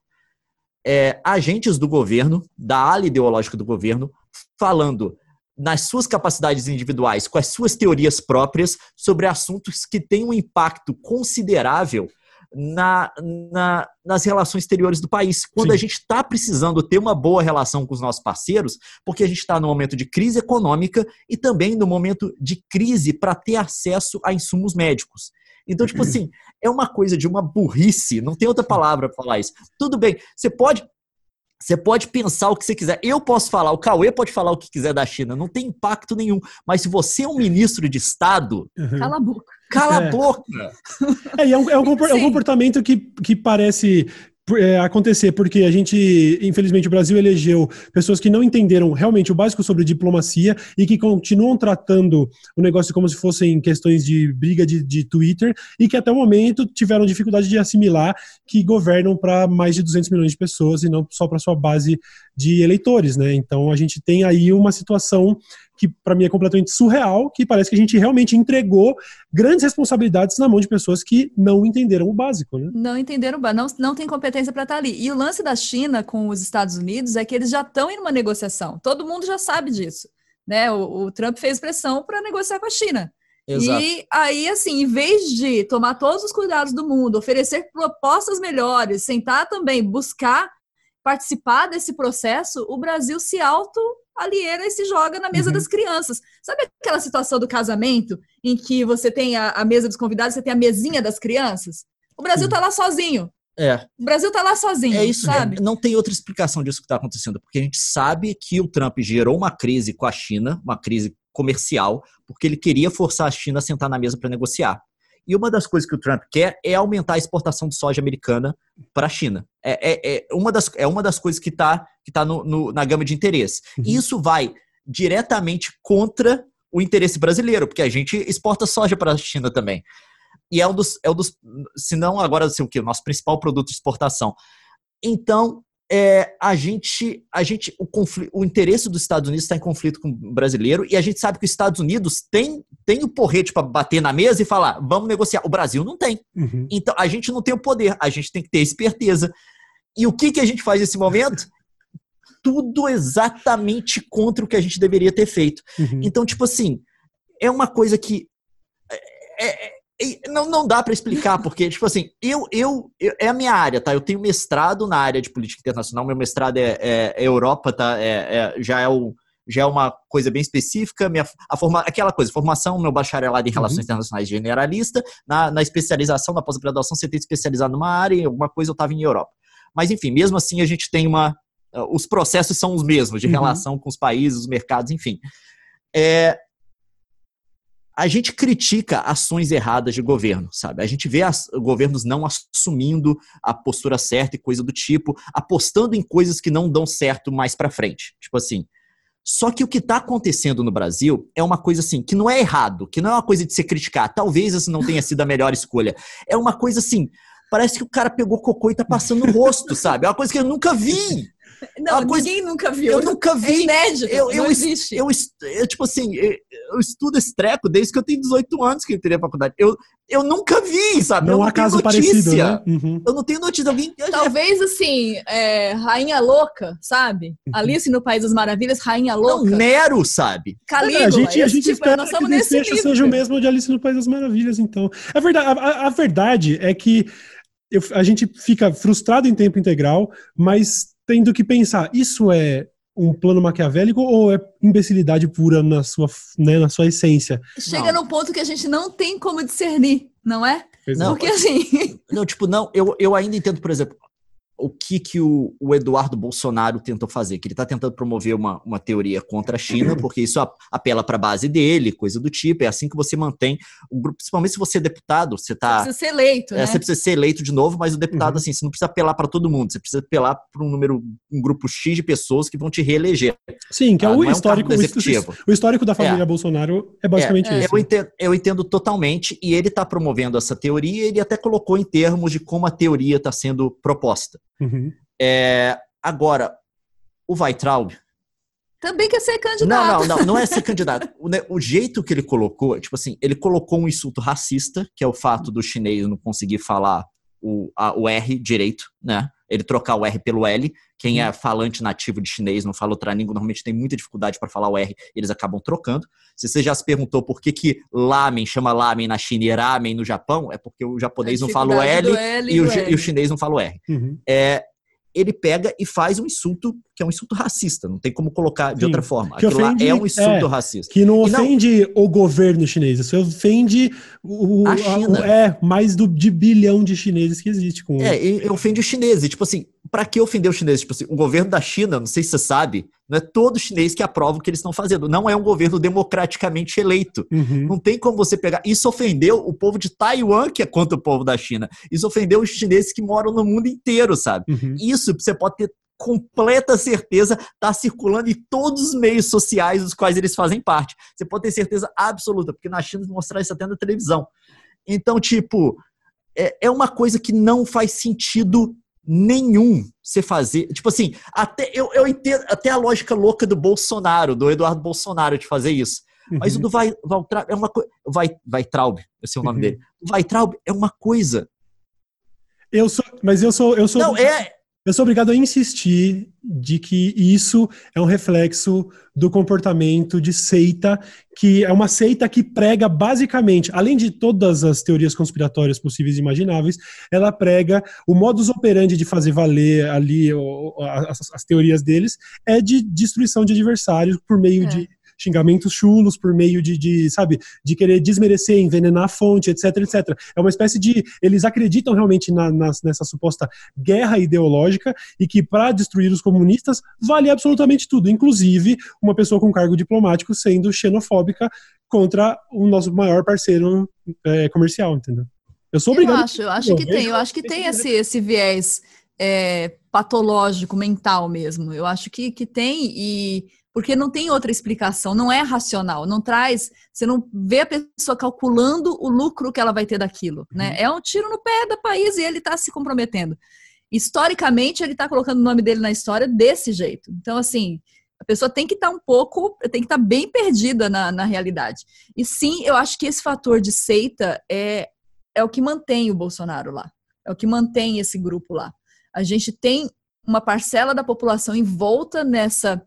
é, agentes do governo, da ala ideológica do governo, falando nas suas capacidades individuais, com as suas teorias próprias, sobre assuntos que têm um impacto considerável na, na, nas relações exteriores do país. Quando Sim. a gente está precisando ter uma boa relação com os nossos parceiros, porque a gente está no momento de crise econômica e também no momento de crise para ter acesso a insumos médicos. Então, tipo assim, é uma coisa de uma burrice, não tem outra palavra para falar isso. Tudo bem, você pode você pode pensar o que você quiser. Eu posso falar, o Cauê pode falar o que quiser da China, não tem impacto nenhum. Mas se você é um ministro de Estado. Uhum. Cala a boca. Cala é. a boca! É, e é um, é um, é um comportamento que, que parece é, acontecer, porque a gente, infelizmente, o Brasil elegeu pessoas que não entenderam realmente o básico sobre diplomacia e que continuam tratando o negócio como se fossem questões de briga de, de Twitter e que até o momento tiveram dificuldade de assimilar que governam para mais de 200 milhões de pessoas e não só para sua base de eleitores, né? Então a gente tem aí uma situação que para mim é completamente surreal, que parece que a gente realmente entregou grandes responsabilidades na mão de pessoas que não entenderam o básico, né? Não entenderam o básico, não, não tem competência para estar tá ali. E o lance da China com os Estados Unidos é que eles já estão em uma negociação. Todo mundo já sabe disso, né? O, o Trump fez pressão para negociar com a China. Exato. E aí, assim, em vez de tomar todos os cuidados do mundo, oferecer propostas melhores, sentar também, buscar participar desse processo, o Brasil se auto aliena e se joga na mesa uhum. das crianças. Sabe aquela situação do casamento em que você tem a, a mesa dos convidados, você tem a mesinha das crianças? O Brasil está lá sozinho. É. O Brasil está lá sozinho. É isso, sabe? Não tem outra explicação disso que está acontecendo, porque a gente sabe que o Trump gerou uma crise com a China, uma crise comercial, porque ele queria forçar a China a sentar na mesa para negociar. E uma das coisas que o Trump quer é aumentar a exportação de soja americana para a China. É, é, é, uma das, é uma das coisas que está que tá no, no, na gama de interesse. Uhum. E isso vai diretamente contra o interesse brasileiro, porque a gente exporta soja para a China também. E é um dos, é um dos se não agora assim, o que? O nosso principal produto de exportação. Então, é, a gente, a gente o, conflito, o interesse dos Estados Unidos está em conflito com o brasileiro e a gente sabe que os Estados Unidos tem, tem o porrete para bater na mesa e falar, vamos negociar. O Brasil não tem. Uhum. Então, a gente não tem o poder, a gente tem que ter esperteza. E o que, que a gente faz nesse momento? Tudo exatamente contra o que a gente deveria ter feito. Uhum. Então, tipo assim, é uma coisa que. É, é, não, não dá para explicar, porque, tipo assim, eu, eu, eu, É a minha área, tá? Eu tenho mestrado na área de política internacional, meu mestrado é, é, é Europa, tá? É, é, já é o já é uma coisa bem específica, minha, a forma, aquela coisa, formação, meu bacharelado em Relações uhum. Internacionais generalista, na, na especialização, na pós-graduação, você tem especializado numa área, em alguma coisa eu estava em Europa. Mas, enfim, mesmo assim a gente tem uma... Os processos são os mesmos, de uhum. relação com os países, os mercados, enfim. É, a gente critica ações erradas de governo, sabe? A gente vê as, governos não assumindo a postura certa e coisa do tipo, apostando em coisas que não dão certo mais para frente. Tipo assim. Só que o que está acontecendo no Brasil é uma coisa assim, que não é errado, que não é uma coisa de se criticar. Talvez essa não tenha sido a melhor escolha. É uma coisa assim, parece que o cara pegou cocô e tá passando no rosto, sabe? É uma coisa que eu nunca vi. Não, coisa- ninguém nunca viu. Eu nunca É vi. inédito, Eu, não eu, existe. eu, eu, tipo assim, eu, eu estudo esse treco desde que eu tenho 18 anos que eu entrei na faculdade. Eu, eu nunca vi, sabe? eu Não não há caso notícia. parecido, né? Uhum. Eu não tenho notícia. Alguém. Talvez, assim, é, Rainha Louca, sabe? Alice no País das Maravilhas, Rainha Não, Louca. Nero, sabe? Calígula. É, a gente, a gente tipo, espera nós que o desfecho seja o mesmo de Alice no País das Maravilhas, então. É verdade, a, a- a verdade é que eu- a gente fica frustrado em tempo integral, mas tendo que pensar, isso é um plano maquiavélico ou é imbecilidade pura na sua, né, na sua essência? Chega Não. num ponto que a gente não tem como discernir, não é? Pois Não, é. Porque assim, Não, tipo, não, eu, eu ainda entendo, por exemplo, o que, que o, o Eduardo Bolsonaro tentou fazer, que ele está tentando promover uma, uma teoria contra a China, porque isso apela para a base dele, coisa do tipo, é assim que você mantém o grupo, principalmente se você é deputado, você tá... precisa ser eleito, é, né? Você precisa ser eleito de novo, mas o deputado, Uhum. assim, você não precisa apelar para todo mundo, você precisa apelar para um número, um grupo X de pessoas que vão te reeleger. Sim, que é Ah, o é um histórico. o, executivo. o histórico da família Bolsonaro é basicamente É, é. isso. Eu entendo, eu entendo totalmente, e ele está promovendo essa teoria, ele até colocou em termos de como a teoria está sendo proposta. Uhum. É, agora, o Weitraub. Também quer ser Não, candidato. não, não, não é ser candidato. O, ne- o jeito que ele colocou, tipo assim, ele colocou um insulto racista, que é o fato do chinês não conseguir falar o, a- o R direito, né? Ele trocar o R pelo L. Quem é falante nativo de chinês, não fala outra língua, normalmente tem muita dificuldade para falar o R, eles acabam trocando. Se você já se perguntou por que, que lamen chama lamen na China e ramen no Japão, é porque o japonês não fala o L, L e, o, e o chinês não fala o R. Uhum. É, ele pega e faz um insulto que é um insulto racista, não tem como colocar de Sim, outra forma. que Aquilo lá ofende- é um insulto é, racista. Que não E não- ofende o governo chinês, isso ofende o, A a- China. o- é, mais do, de bilhão de chineses que existe com É, e, ofende os chineses. Tipo assim, pra que ofender os chineses? Tipo assim, o governo da China, não sei se você sabe, não é todo chinês que aprova o que eles estão fazendo. Não é um governo democraticamente eleito. Uhum. Não tem como você pegar. Isso ofendeu o povo de Taiwan, que é contra o povo da China. Isso ofendeu os chineses que moram no mundo inteiro, sabe? Uhum. Isso você pode ter completa certeza tá circulando em todos os meios sociais dos quais eles fazem parte. Você pode ter certeza absoluta, porque na China mostrar isso até na televisão. Então, tipo, é, é uma coisa que não faz sentido nenhum você fazer. Tipo assim, até eu, eu entendo até a lógica louca do Bolsonaro, do Eduardo Bolsonaro de fazer isso. Mas o Uhum. do Vai, Valtraub é uma coisa. Vai, Weitraub, esse é o nome Uhum. dele. O Weitraub é uma coisa. Eu sou, mas eu sou, eu sou, Não, é. Eu sou obrigado a insistir de que isso é um reflexo do comportamento de seita, que é uma seita que prega basicamente, além de todas as teorias conspiratórias possíveis e imagináveis, ela prega o modus operandi de fazer valer ali o- as, as teorias deles é de destruição de adversários por meio É. de xingamentos chulos, por meio de, de, sabe, de querer desmerecer, envenenar a fonte, etc, etc. É uma espécie de. Eles acreditam realmente na- nas- nessa suposta guerra ideológica e que para destruir os comunistas vale absolutamente tudo, inclusive uma pessoa com cargo diplomático sendo xenofóbica contra o nosso maior parceiro é, comercial, entendeu? Eu sou Eu obrigado. acho, eu acho que Eu tem, eu acho que tem esse, esse viés é, patológico, mental mesmo. Eu acho que, que tem, e porque não tem outra explicação, não é racional, não traz, você não vê a pessoa calculando o lucro que ela vai ter daquilo, né? É um tiro no pé do país e ele está se comprometendo. Historicamente, ele está colocando o nome dele na história desse jeito. Então, assim, a pessoa tem que estar um pouco, tem que estar bem perdida na, na realidade. E sim, eu acho que esse fator de seita é, é o que mantém o Bolsonaro lá. É o que mantém esse grupo lá. A gente tem uma parcela da população envolta nessa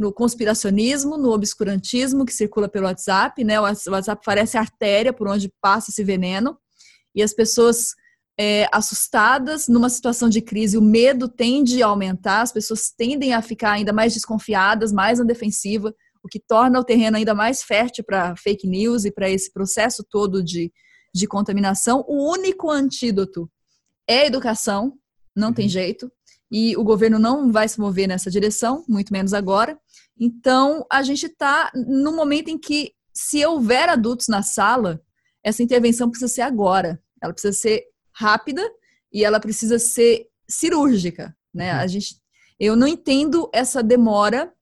no conspiracionismo, no obscurantismo que circula pelo WhatsApp, né? O WhatsApp parece artéria por onde passa esse veneno e as pessoas é, assustadas numa situação de crise, o medo tende a aumentar, as pessoas tendem a ficar ainda mais desconfiadas, mais na defensiva, o que torna o terreno ainda mais fértil para fake news e para esse processo todo de, de contaminação. O único antídoto é a educação, não tem jeito, e o governo não vai se mover nessa direção, muito menos agora. Então, a gente está num momento em que, se houver adultos na sala, essa intervenção precisa ser agora. Ela precisa ser rápida e ela precisa ser cirúrgica, né? A gente, eu não entendo essa demora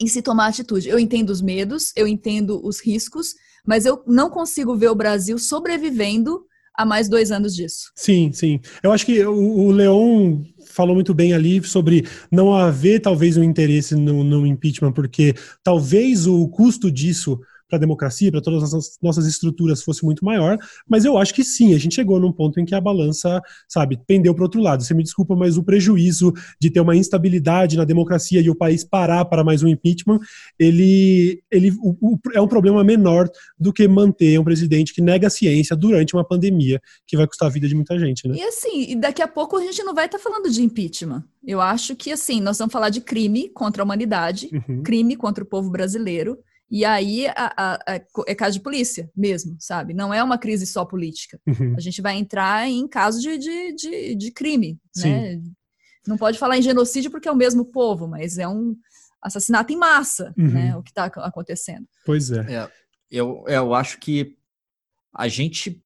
em se tomar atitude. Eu entendo os medos, eu entendo os riscos, mas eu não consigo ver o Brasil sobrevivendo a mais dois anos disso. Sim, sim. Eu acho que o, o Leon falou muito bem ali sobre não haver talvez um interesse no, no impeachment, porque talvez o custo disso para a democracia, para todas as nossas estruturas fosse muito maior, mas eu acho que sim, a gente chegou num ponto em que a balança, sabe, pendeu para outro lado. Você me desculpa, mas o prejuízo de ter uma instabilidade na democracia e o país parar para mais um impeachment, ele, ele o, o, é um problema menor do que manter um presidente que nega a ciência durante uma pandemia que vai custar a vida de muita gente, né? E assim, daqui a pouco a gente não vai estar tá falando de impeachment. Eu acho que assim, nós vamos falar de crime contra a humanidade, uhum. crime contra o povo brasileiro. E aí a, a, a, é caso de polícia mesmo, sabe? Não é uma crise só política. Uhum. A gente vai entrar em caso de, de, de, de crime, Sim. né? Não pode falar em genocídio porque é o mesmo povo, mas é um assassinato em massa, uhum. né? O que está acontecendo. Pois é. é eu, eu acho que a gente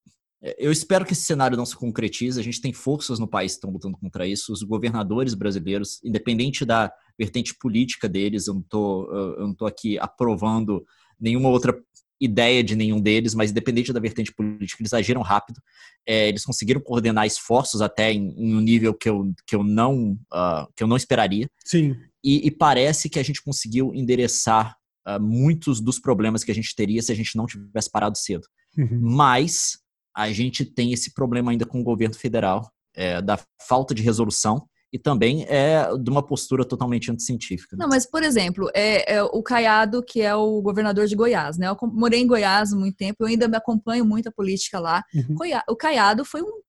eu espero que esse cenário não se concretize. A gente tem forças no país que estão lutando contra isso. Os governadores brasileiros, independente da vertente política deles, eu não tô, eu não tô aqui aprovando nenhuma outra ideia de nenhum deles, mas independente da vertente política, eles agiram rápido. É, eles conseguiram coordenar esforços até em, em, um nível que eu, que eu, não, uh, que eu não esperaria. Sim. E, e, parece que a gente conseguiu endereçar uh, muitos dos problemas que a gente teria se a gente não tivesse parado cedo. Uhum. Mas a gente tem esse problema ainda com o governo federal, é, da falta de resolução e também é de uma postura totalmente anticientífica. Não, mas, por exemplo, é, é, o Caiado, que é o governador de Goiás, né? Eu morei em Goiás há muito tempo, eu ainda me acompanho muito a política lá. Uhum. O Caiado foi um,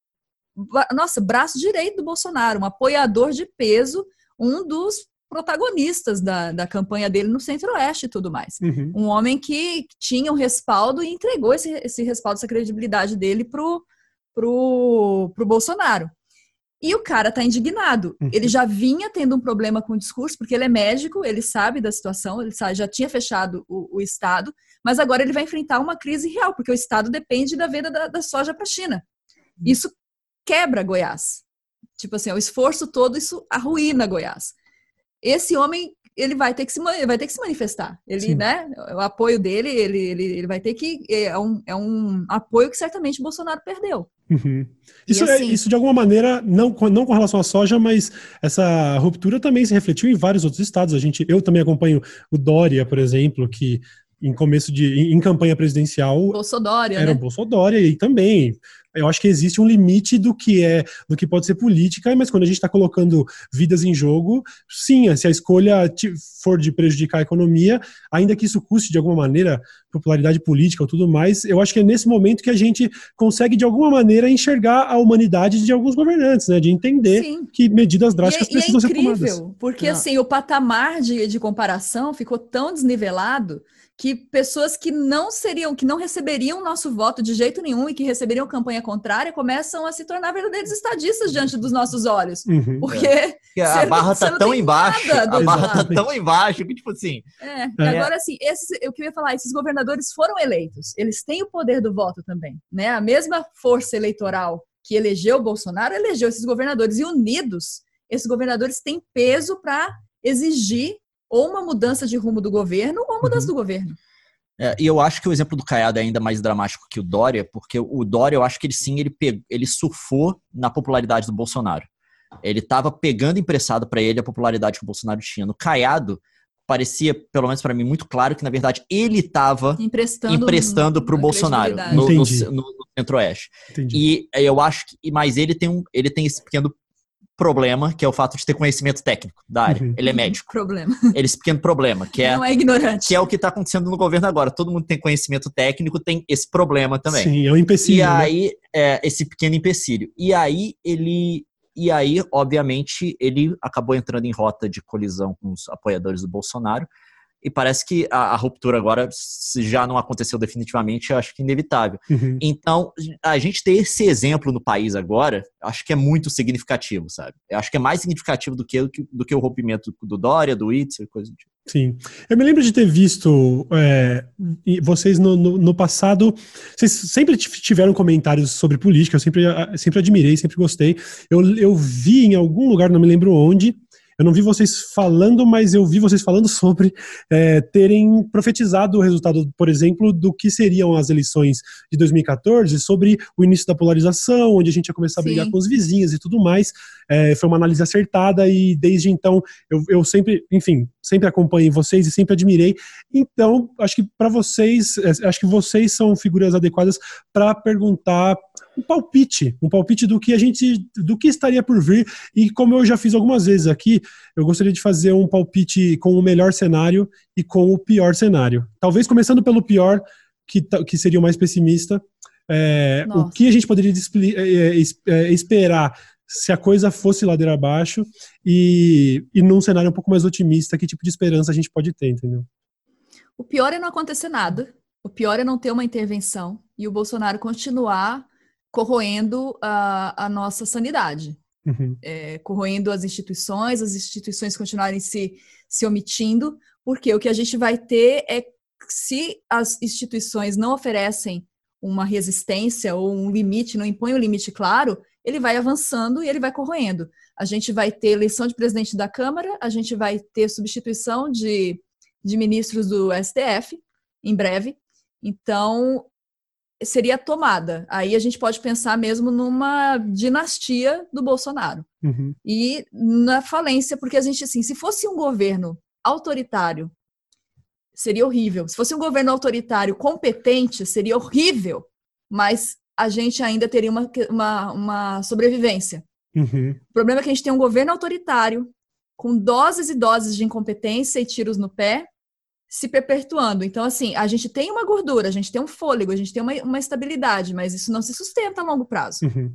nossa, braço direito do Bolsonaro, um apoiador de peso, um dos protagonistas da, da campanha dele no Centro-Oeste e tudo mais. Uhum. Um homem que tinha um respaldo e entregou esse, esse respaldo, essa credibilidade dele pro, pro, pro Bolsonaro. E o cara tá indignado. Uhum. Ele já vinha tendo um problema com o discurso, porque ele é médico, ele sabe da situação, ele sabe, já tinha fechado o, o Estado, mas agora ele vai enfrentar uma crise real, porque o Estado depende da venda da, da soja para a China. Uhum. Isso quebra Goiás. Tipo assim, o esforço todo, isso arruína Goiás esse homem ele vai ter que se vai ter que se manifestar. Ele, Sim. né? O apoio dele, ele, ele, ele vai ter que é um, é um apoio que certamente Bolsonaro perdeu. Uhum. Isso, é, assim, é, isso de alguma maneira, não, não com relação à soja, mas essa ruptura também se refletiu em vários outros estados. A gente, eu também acompanho o Dória, por exemplo, que em começo de em campanha presidencial Bolsodória, era né? Bolsodória e também eu acho que existe um limite do que é do que pode ser política, mas quando a gente está colocando vidas em jogo, sim, se a escolha for de prejudicar a economia, ainda que isso custe de alguma maneira popularidade política ou tudo mais, eu acho que é nesse momento que a gente consegue de alguma maneira enxergar a humanidade de alguns governantes, né, de entender sim. que medidas drásticas e, precisam e é incrível, ser tomadas. Porque assim, o patamar de, de comparação ficou tão desnivelado que pessoas que não seriam, que não receberiam nosso voto de jeito nenhum e que receberiam campanha contrária começam a se tornar verdadeiros estadistas diante dos nossos olhos. Uhum. Porque, é. a barra tá tão embaixo, a barra tá tão embaixo que, tipo assim. É. é. Agora, assim, esses, eu queria falar, esses governadores foram eleitos, eles têm o poder do voto também. Né? A mesma força eleitoral que elegeu o Bolsonaro elegeu esses governadores. E unidos, esses governadores têm peso para exigir ou uma mudança de rumo do governo ou mudança uhum. do governo. É, e eu acho que o exemplo do Caiado é ainda mais dramático que o Dória, porque o Dória, eu acho que ele sim, ele, pegou, ele surfou na popularidade do Bolsonaro. Ele estava pegando emprestado para ele a popularidade que o Bolsonaro tinha. No Caiado, parecia, pelo menos para mim, muito claro que, na verdade, ele estava emprestando, para o Bolsonaro no, no, no, no Centro-Oeste. E eu acho que, mas ele tem, um, ele tem esse pequeno problema, que é o fato de ter conhecimento técnico da área. Uhum. Ele é médico. Problema. Ele esse pequeno problema, que é não é ignorante. Que é o que está acontecendo no governo agora. Todo mundo tem conhecimento técnico, tem esse problema também. Sim, é um empecilho. E né? aí é esse pequeno empecilho. E aí ele e aí, obviamente, ele acabou entrando em rota de colisão com os apoiadores do Bolsonaro e parece que a, a, ruptura agora, se já não aconteceu definitivamente, eu acho que é inevitável. Uhum. Então, a gente ter esse exemplo no país agora, acho que é muito significativo, sabe? Eu acho que é mais significativo do que, do que o rompimento do Dória, do Itzel, coisa do tipo. Sim. Eu me lembro de ter visto é, vocês no, no, no, passado. Vocês sempre tiveram comentários sobre política, eu sempre, sempre admirei, sempre gostei. Eu, eu vi em algum lugar, não me lembro onde, eu não vi vocês falando, mas eu vi vocês falando sobre é, terem profetizado o resultado, por exemplo, do que seriam as eleições de 2014, sobre o início da polarização, onde a gente ia começar a Sim. brigar com os vizinhos e tudo mais. É, foi uma análise acertada e desde então eu, eu sempre, enfim, sempre acompanhei vocês e sempre admirei. Então, acho que para vocês, é, acho que vocês são figuras adequadas para perguntar um palpite, um palpite do que a gente, do que estaria por vir. E como eu já fiz algumas vezes aqui, eu gostaria de fazer um palpite com o melhor cenário e com o pior cenário. Talvez começando pelo pior, que, que seria o mais pessimista. É, o que a gente poderia é, é, é, esperar se a coisa fosse ladeira abaixo e, e num cenário um pouco mais otimista, que tipo de esperança a gente pode ter, entendeu? O pior é não acontecer nada. O pior é não ter uma intervenção e o Bolsonaro continuar corroendo a, a nossa sanidade, uhum. é, corroendo as instituições, as instituições continuarem se, se omitindo, porque o que a gente vai ter é se as instituições não oferecem uma resistência ou um limite, não impõem um limite claro, ele vai avançando e ele vai corroendo. A gente vai ter eleição de presidente da Câmara, a gente vai ter substituição de, de ministros do STF em breve. Então, seria tomada. Aí a gente pode pensar mesmo numa dinastia do Bolsonaro. Uhum. E na falência, porque a gente, assim, se fosse um governo autoritário, seria horrível. Se fosse um governo autoritário competente, seria horrível. Mas a gente ainda teria uma, uma, uma sobrevivência. Uhum. O problema é que a gente tem um governo autoritário, com doses e doses de incompetência e tiros no pé, se perpetuando. Então, assim, a gente tem uma gordura, a gente tem um fôlego, a gente tem uma, uma estabilidade, mas isso não se sustenta a longo prazo. Uhum.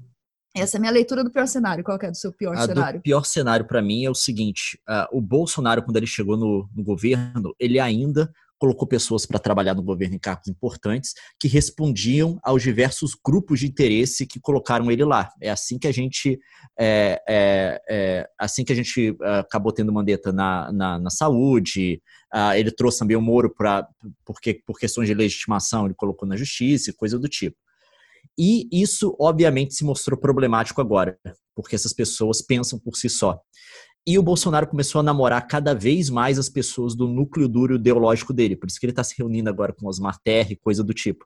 Essa é a minha leitura do pior cenário. Qual é do seu pior a cenário? O pior cenário para mim é o seguinte: uh, o Bolsonaro, quando ele chegou no, no governo, ele ainda colocou pessoas para trabalhar no governo em cargos importantes que respondiam aos diversos grupos de interesse que colocaram ele lá. É assim que a gente é, é, é assim que a gente uh, acabou tendo Mandetta na, na, na saúde. Uh, ele trouxe também o Moro para porque por questões de legitimação ele colocou na justiça, coisa do tipo. E isso, obviamente, se mostrou problemático agora, porque essas pessoas pensam por si só. E o Bolsonaro começou a namorar cada vez mais as pessoas do núcleo duro ideológico dele. Por isso que ele está se reunindo agora com Osmar Terry, coisa do tipo.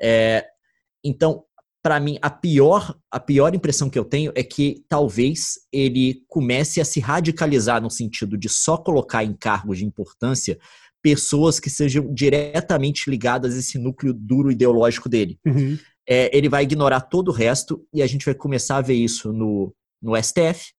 É, então, para mim, a pior, a pior impressão que eu tenho é que talvez ele comece a se radicalizar no sentido de só colocar em cargos de importância pessoas que sejam diretamente ligadas a esse núcleo duro ideológico dele. Uhum. É, ele vai ignorar todo o resto e a gente vai começar a ver isso no, no STF,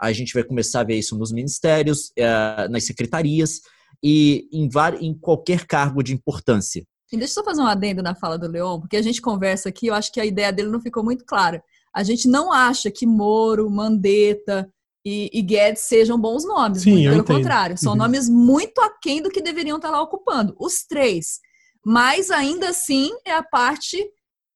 a gente vai começar a ver isso nos ministérios, uh, nas secretarias e em, em qualquer cargo de importância. E deixa eu só fazer um adendo na fala do Leon, porque a gente conversa aqui, eu acho que a ideia dele não ficou muito clara. A gente não acha que Moro, Mandetta e, e Guedes sejam bons nomes, Sim, muito pelo entendo. contrário. São uhum. nomes muito aquém do que deveriam estar lá ocupando, os três. Mas ainda assim é a parte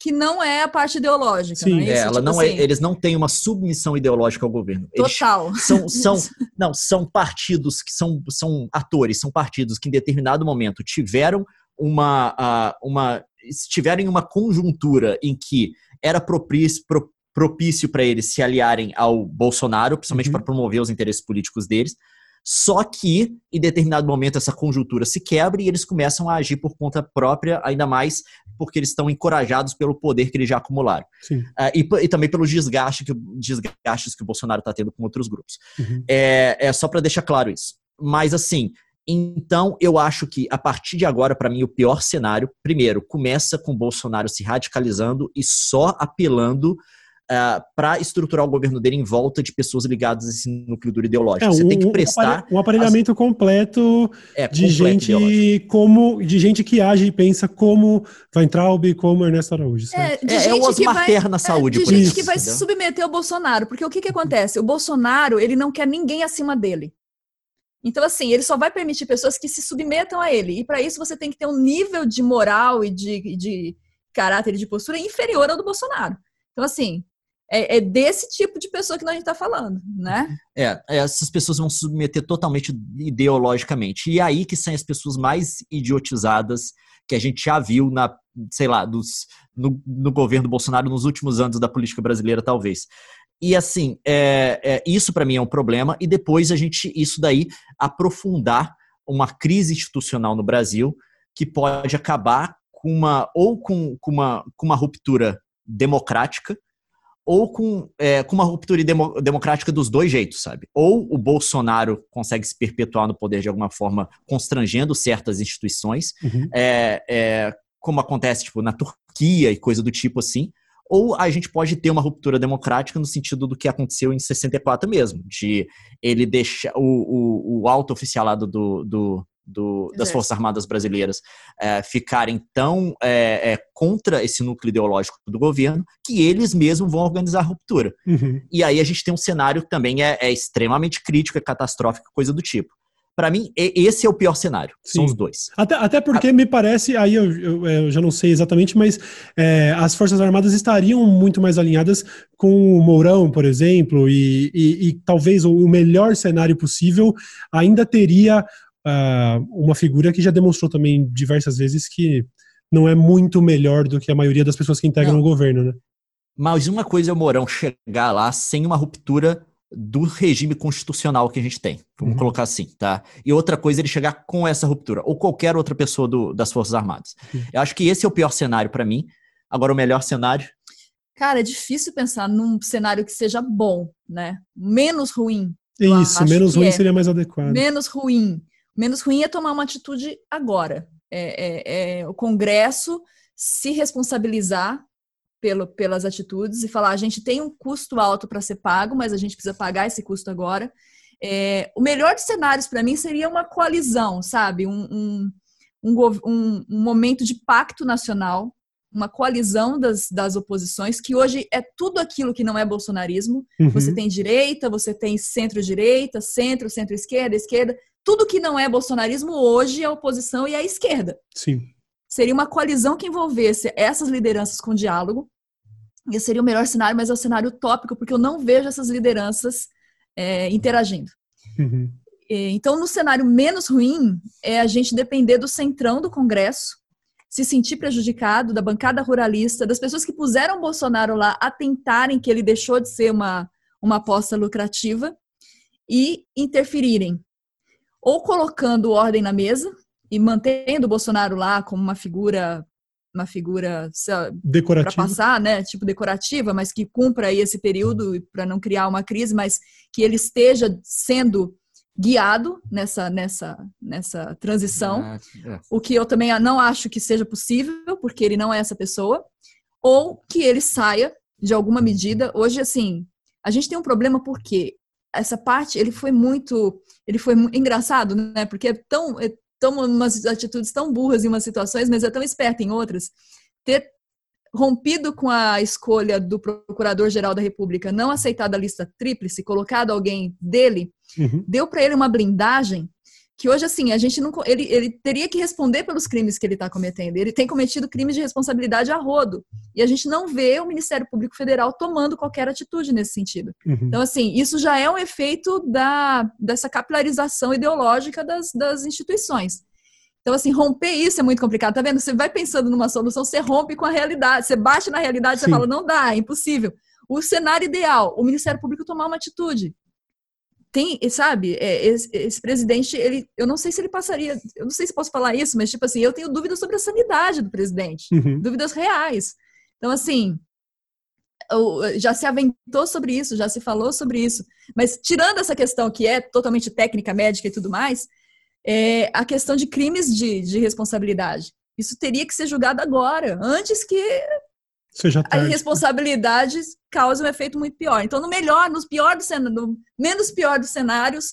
que não é a parte ideológica. Sim, não é, é ela tipo não é, assim. é, eles não têm uma submissão ideológica ao governo. Eles Total. São, são, não, são partidos que são, são atores, são partidos que em determinado momento tiveram uma, uma estiverem em uma conjuntura em que era propício, pro, propício para eles se aliarem ao Bolsonaro, principalmente uhum. para promover os interesses políticos deles, só que, em determinado momento, essa conjuntura se quebra e eles começam a agir por conta própria, ainda mais porque eles estão encorajados pelo poder que eles já acumularam. Uh, e, e, também pelos desgaste que, desgastes que o Bolsonaro está tendo com outros grupos. Uhum. É, é só para deixar claro isso. Mas, assim, então, eu acho que a partir de agora, para mim, o pior cenário, primeiro, começa com o Bolsonaro se radicalizando e só apelando uh, é, para estruturar o governo dele em volta de pessoas ligadas a esse núcleo duro ideológico. É, Você um, tem que prestar um aparelhamento as... completo é, de gente ideológico. como de gente que age e pensa como Weintraub, como Ernesto Araújo. É, é, é, o Osmar Terra na é, saúde. de gente isso, que vai entendeu? se submeter ao Bolsonaro, porque o que que acontece? O Bolsonaro ele não quer ninguém acima dele. Então, assim, ele só vai permitir pessoas que se submetam a ele. E para isso você tem que ter um nível de moral e de, de caráter e de postura inferior ao do Bolsonaro. Então, assim, é, é, desse tipo de pessoa que nós está falando, né? É, essas pessoas vão se submeter totalmente ideologicamente. E é aí que são as pessoas mais idiotizadas que a gente já viu na, sei lá, dos, no, no governo Bolsonaro nos últimos anos da política brasileira, talvez. e assim, é, é, isso para mim é um problema, e depois a gente, isso daí, aprofundar uma crise institucional no Brasil que pode acabar com uma, ou com, com, uma, com uma ruptura democrática, ou com, é, com uma ruptura demo, democrática dos dois jeitos, sabe? Ou o Bolsonaro consegue se perpetuar no poder de alguma forma, constrangendo certas instituições, uhum. é, é, como acontece tipo, na Turquia e coisa do tipo assim, ou a gente pode ter uma ruptura democrática no sentido do que aconteceu em 64 mesmo, de ele deixar o, o, o alto oficialado do, do, do, das Forças Armadas Brasileiras é, ficarem tão é, é, contra esse núcleo ideológico do governo que eles mesmos vão organizar a ruptura. Uhum. E aí a gente tem um cenário que também é, é extremamente crítico, é catastrófico, coisa do tipo. Para mim, esse é o pior cenário. Sim. São os dois. Até, até porque a... me parece, aí eu, eu, eu, já não sei exatamente, mas é, as Forças Armadas estariam muito mais alinhadas com o Mourão, por exemplo, e, e, e talvez o melhor cenário possível ainda teria uh, uma figura que já demonstrou também diversas vezes que não é muito melhor do que a maioria das pessoas que integram não. o governo, né? Mas uma coisa é o Mourão chegar lá sem uma ruptura do regime constitucional que a gente tem, vamos uhum. colocar assim, tá? E outra coisa é ele chegar com essa ruptura, ou qualquer outra pessoa do, das Forças Armadas. Uhum. Eu acho que esse é o pior cenário para mim. Agora, o melhor cenário. Cara, é difícil pensar num cenário que seja bom, né? Menos ruim. Isso, menos ruim é. seria mais adequado. Menos ruim. Menos ruim é tomar uma atitude agora. É, é, é o Congresso se responsabilizar pelo, pelas atitudes e falar: a gente tem um custo alto para ser pago, mas a gente precisa pagar esse custo agora. É, o melhor dos cenários para mim seria uma coalizão, sabe? Um, um, um, um, momento de pacto nacional, uma coalizão das, das oposições, que hoje é tudo aquilo que não é bolsonarismo. Uhum. Você tem direita, você tem centro-direita, centro, centro-esquerda, esquerda. Tudo que não é bolsonarismo hoje é oposição e é a esquerda. Sim. Seria uma coalizão que envolvesse essas lideranças com diálogo, esse seria o melhor cenário, mas é o cenário utópico, porque eu não vejo essas lideranças é, interagindo. Uhum. Então, no cenário menos ruim, é a gente depender do centrão do Congresso, se sentir prejudicado, da bancada ruralista, das pessoas que puseram Bolsonaro lá a tentarem que ele deixou de ser uma, uma aposta lucrativa e interferirem. Ou colocando ordem na mesa e mantendo o Bolsonaro lá como uma figura uma figura decorativa para passar, né, tipo decorativa, mas que cumpra aí esse período para não criar uma crise, mas que ele esteja sendo guiado nessa nessa nessa transição, ah, é. o que eu também não acho que seja possível, porque ele não é essa pessoa, ou que ele saia de alguma medida. Hoje assim, a gente tem um problema porque essa parte ele foi muito ele foi engraçado, né? Porque é tão é toma umas atitudes tão burras em umas situações, mas é tão esperta em outras. Ter rompido com a escolha do Procurador-Geral da República, não aceitado a lista tríplice, colocado alguém dele, uhum. deu para ele uma blindagem que hoje, assim, a gente não. Ele, ele teria que responder pelos crimes que ele está cometendo. Ele tem cometido crimes de responsabilidade a rodo. E a gente não vê o Ministério Público Federal tomando qualquer atitude nesse sentido. Uhum. Então, assim, isso já é um efeito da, dessa capilarização ideológica das, das instituições. Então, assim, romper isso é muito complicado. Tá vendo? Você vai pensando numa solução, você rompe com a realidade, você bate na realidade, Sim. você fala, não dá, é impossível. O cenário ideal, o Ministério Público tomar uma atitude tem, sabe, é, esse, esse, presidente, ele, eu não sei se ele passaria, eu não sei se posso falar isso, mas tipo assim, eu tenho dúvidas sobre a sanidade do presidente, uhum. dúvidas reais. Então, assim, já se aventou sobre isso, já se falou sobre isso, mas tirando essa questão que é totalmente técnica, médica e tudo mais, é a questão de crimes de, de responsabilidade. Isso teria que ser julgado agora, antes que Seja tarde. a irresponsabilidade causa um efeito muito pior. Então, no melhor, nos pior do cenário, no menos pior dos cenários,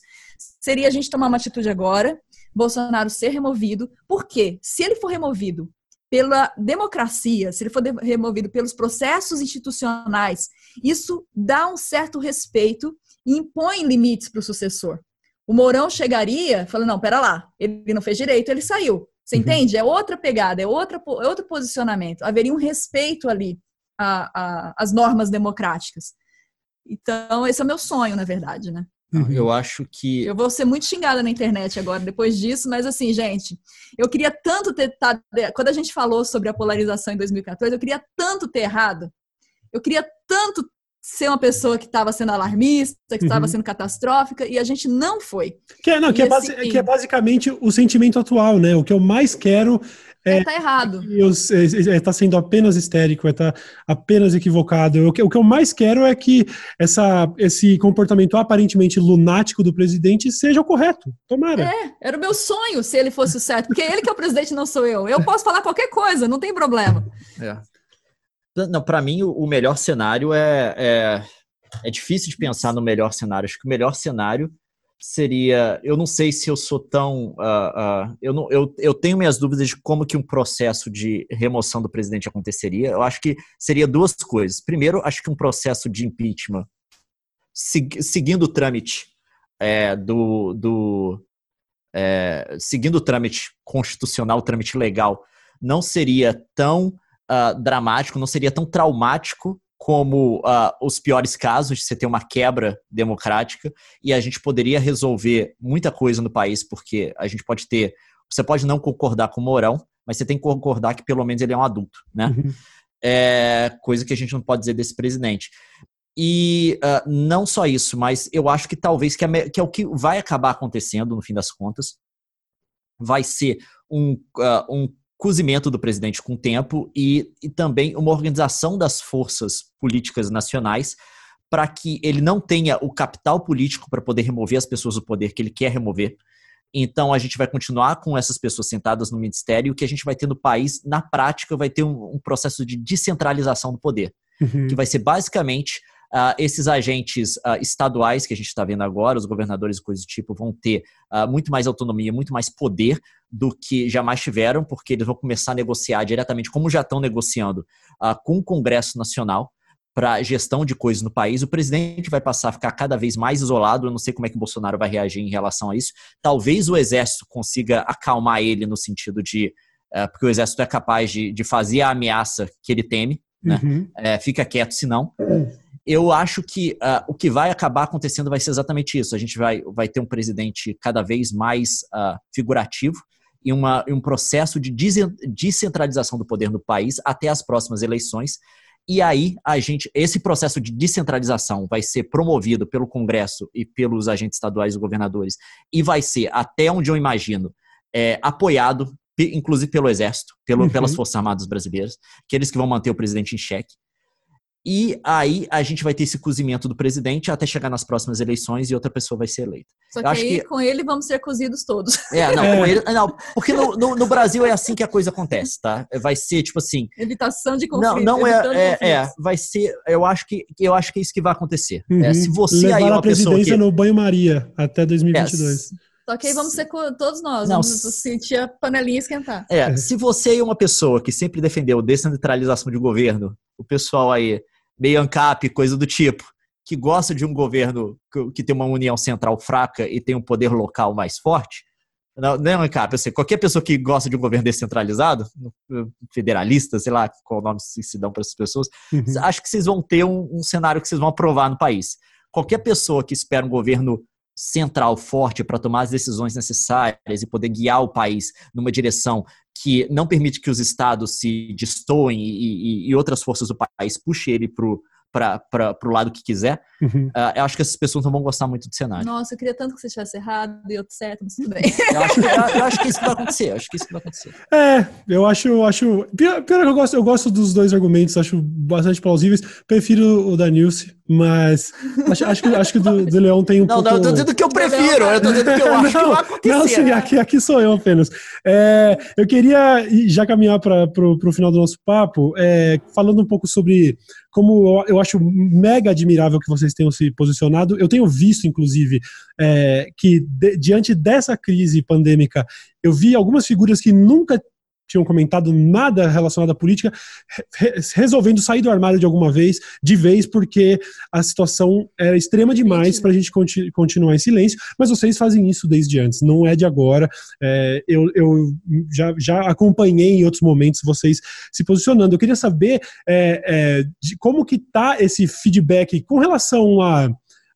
seria a gente tomar uma atitude agora, Bolsonaro ser removido. Por quê? Se ele for removido pela democracia, se ele for removido pelos processos institucionais, isso dá um certo respeito e impõe limites para o sucessor. O Mourão chegaria falando, não, pera lá, ele não fez direito, ele saiu. Você uhum. entende? É outra pegada, é, outra, é outro posicionamento. Haveria um respeito ali às normas democráticas. Então, esse é o meu sonho, na verdade, né? Uhum. Eu acho que. Eu vou ser muito xingada na internet agora, depois disso, mas assim, gente, eu queria tanto ter. Tá, quando a gente falou sobre a polarização em 2014, eu queria tanto ter errado. Eu queria tanto ser uma pessoa que estava sendo alarmista, que estava uhum. sendo catastrófica, e a gente não foi. Que é, não, que é, base, assim, que é, basicamente o sentimento atual, né? O que eu mais quero é, é tá errado. Está é, é, tá sendo apenas histérico, é tá apenas equivocado. O que, o que eu mais quero é que essa, esse comportamento aparentemente lunático do presidente seja o correto. Tomara. É, era o meu sonho se ele fosse o certo, porque ele que é o presidente, não sou eu. Eu posso falar qualquer coisa, não tem problema. É. Não, para mim, o melhor cenário é, é, é difícil de pensar no melhor cenário. Acho que o melhor cenário seria. Eu não sei se eu sou tão. Uh, uh, eu, não, eu, eu tenho minhas dúvidas de como que um processo de remoção do presidente aconteceria. Eu acho que seria duas coisas. Primeiro, acho que um processo de impeachment, seguindo o trâmite é, do. do é, seguindo o trâmite constitucional, o trâmite legal, não seria tão uh, dramático, não seria tão traumático como uh, os piores casos, você ter uma quebra democrática, e a gente poderia resolver muita coisa no país, porque a gente pode ter. Você pode não concordar com o Mourão, mas você tem que concordar que pelo menos ele é um adulto, né? Uhum. É, coisa que a gente não pode dizer desse presidente. E uh, não só isso, mas eu acho que talvez que é, que é, o que vai acabar acontecendo no fim das contas. Vai ser um, uh, um cozimento do presidente com o tempo e, e também uma organização das forças políticas nacionais para que ele não tenha o capital político para poder remover as pessoas do poder que ele quer remover. Então a gente vai continuar com essas pessoas sentadas no ministério e o que a gente vai ter no país, na prática, vai ter um, um processo de descentralização do poder, uhum. que vai ser basicamente Uh, esses agentes uh, estaduais que a gente está vendo agora, os governadores e coisas do tipo, vão ter uh, muito mais autonomia, muito mais poder do que jamais tiveram, porque eles vão começar a negociar diretamente, como já estão negociando, com o Congresso Nacional para gestão de coisas no país. O presidente vai passar a ficar cada vez mais isolado. Eu não sei como é que o Bolsonaro vai reagir em relação a isso. Talvez o exército consiga acalmar ele no sentido de. porque o exército é capaz de, de fazer a ameaça que ele teme, né? Uhum. É, fica quieto, senão. Uhum eu acho que uh, o que vai acabar acontecendo vai ser exatamente isso. A gente vai, vai ter um presidente cada vez mais uh, figurativo e uma, um processo de descentralização do poder no país até as próximas eleições. E aí a gente, esse processo de descentralização vai ser promovido pelo Congresso e pelos agentes estaduais e governadores e vai ser, até onde eu imagino, é, apoiado, inclusive pelo Exército, pelo, uhum. pelas Forças Armadas Brasileiras, aqueles que vão manter o presidente em xeque. E aí a gente vai ter esse cozimento do presidente até chegar nas próximas eleições e outra pessoa vai ser eleita. Só que aí que... com ele vamos ser cozidos todos. É, não, com ele. Não, porque no, no, no, Brasil é assim que a coisa acontece, tá? Vai ser tipo assim. Evitação de conflito. Não, não é, é, é, Vai ser. Eu acho que eu acho que é isso que vai acontecer. É, uhum. É, se você Levar aí é uma a presidência que... no banho-maria até 2022. É, só que aí vamos ser todos nós, não, vamos sentir a panelinha esquentar. É, se você é uma pessoa que sempre defendeu descentralização de governo, o pessoal aí meio ANCAP, coisa do tipo, que gosta de um governo que tem uma união central fraca e tem um poder local mais forte, não, não é ANCAP, assim, qualquer pessoa que gosta de um governo descentralizado, federalista, sei lá qual nome se dão para essas pessoas, uhum. acho que vocês vão ter um, um cenário que vocês vão aprovar no país. Qualquer pessoa que espera um governo central forte para tomar as decisões necessárias e poder guiar o país numa direção que não permite que os estados se destoem e, e, e outras forças do país puxem ele para para o lado que quiser, uhum. uh, eu acho que essas pessoas não vão gostar muito do cenário. Nossa, eu queria tanto que você tivesse errado e outro certo, mas tudo bem. eu, acho que, eu, eu, acho que isso vai acontecer, acho que isso vai acontecer. É, eu acho, acho pior, pior que eu gosto, eu gosto dos dois argumentos, acho bastante plausíveis, prefiro o da Nilce, mas acho, acho, que, acho que o do, do Leão tem um não, pouco... Não, eu tô dizendo que eu prefiro, eu tô dizendo que eu acho não, que vai acontecer. Não, sim, aqui, aqui sou eu apenas. É, eu queria já caminhar para o final do nosso papo, é, falando um pouco sobre como eu, eu, acho mega admirável que vocês tenham se posicionado. Eu tenho visto, inclusive, é, que de, diante dessa crise pandêmica, eu vi algumas figuras que nunca tinham comentado nada relacionado à política, re resolvendo sair do armário de alguma vez, de vez, porque a situação era extrema demais para a gente conti continuar em silêncio, mas vocês fazem isso desde antes, não é de agora. É, eu, eu já, já acompanhei em outros momentos vocês se posicionando. Eu queria saber é, é, de como que tá esse feedback com relação a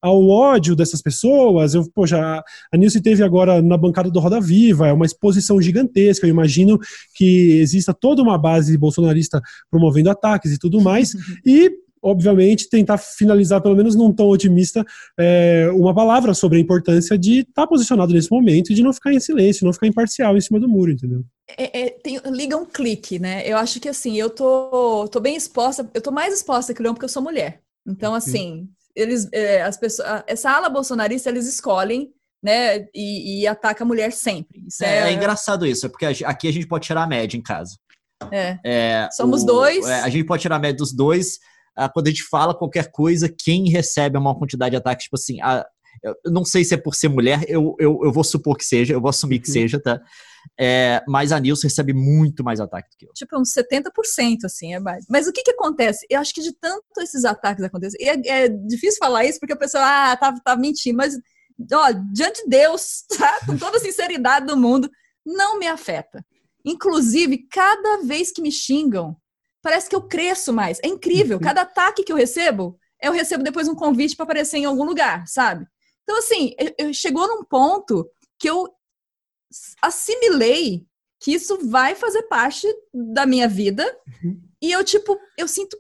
ao ódio dessas pessoas. Eu, poxa, a Nilce teve agora na bancada do Roda Viva, é uma exposição gigantesca. Eu imagino que exista toda uma base bolsonarista promovendo ataques e tudo mais. E obviamente, tentar finalizar, pelo menos num tom otimista, é, uma palavra sobre a importância de estar tá posicionado nesse momento e de não ficar em silêncio, não ficar imparcial em cima do muro, entendeu? É, é, tem, liga um clique, né? Eu acho que assim, eu tô, tô bem exposta, eu tô mais exposta que o Leão porque eu sou mulher. Então, assim, eles, é, as pessoas, essa ala bolsonarista, eles escolhem né, e, e, ataca a mulher sempre. É, é... é engraçado isso, é porque aqui a gente pode tirar a média em casa. É. é Somos o, dois. É, a gente pode tirar a média dos dois. Ah, quando a gente fala qualquer coisa, quem recebe uma quantidade de ataques, tipo assim, a, eu não sei se é por ser mulher, eu, eu, eu vou supor que seja, eu vou assumir que uhum. seja, tá? É, mas a Nilson recebe muito mais ataques do que eu. Tipo, uns 70%, assim, é mais. Mas o que que acontece? Eu acho que de tanto esses ataques acontecem, é, é difícil falar isso porque a pessoa, ah, tá, tá mentindo, mas, ó, diante de Deus, tá? Com toda a sinceridade do mundo, não me afeta. Inclusive, cada vez que me xingam, parece que eu cresço mais. É incrível. Uhum. Cada ataque que eu recebo, eu recebo depois um convite para aparecer em algum lugar, sabe? Então, assim, eu, eu, chegou num ponto que eu assimilei que isso vai fazer parte da minha vida. Uhum. E eu, tipo, eu sinto.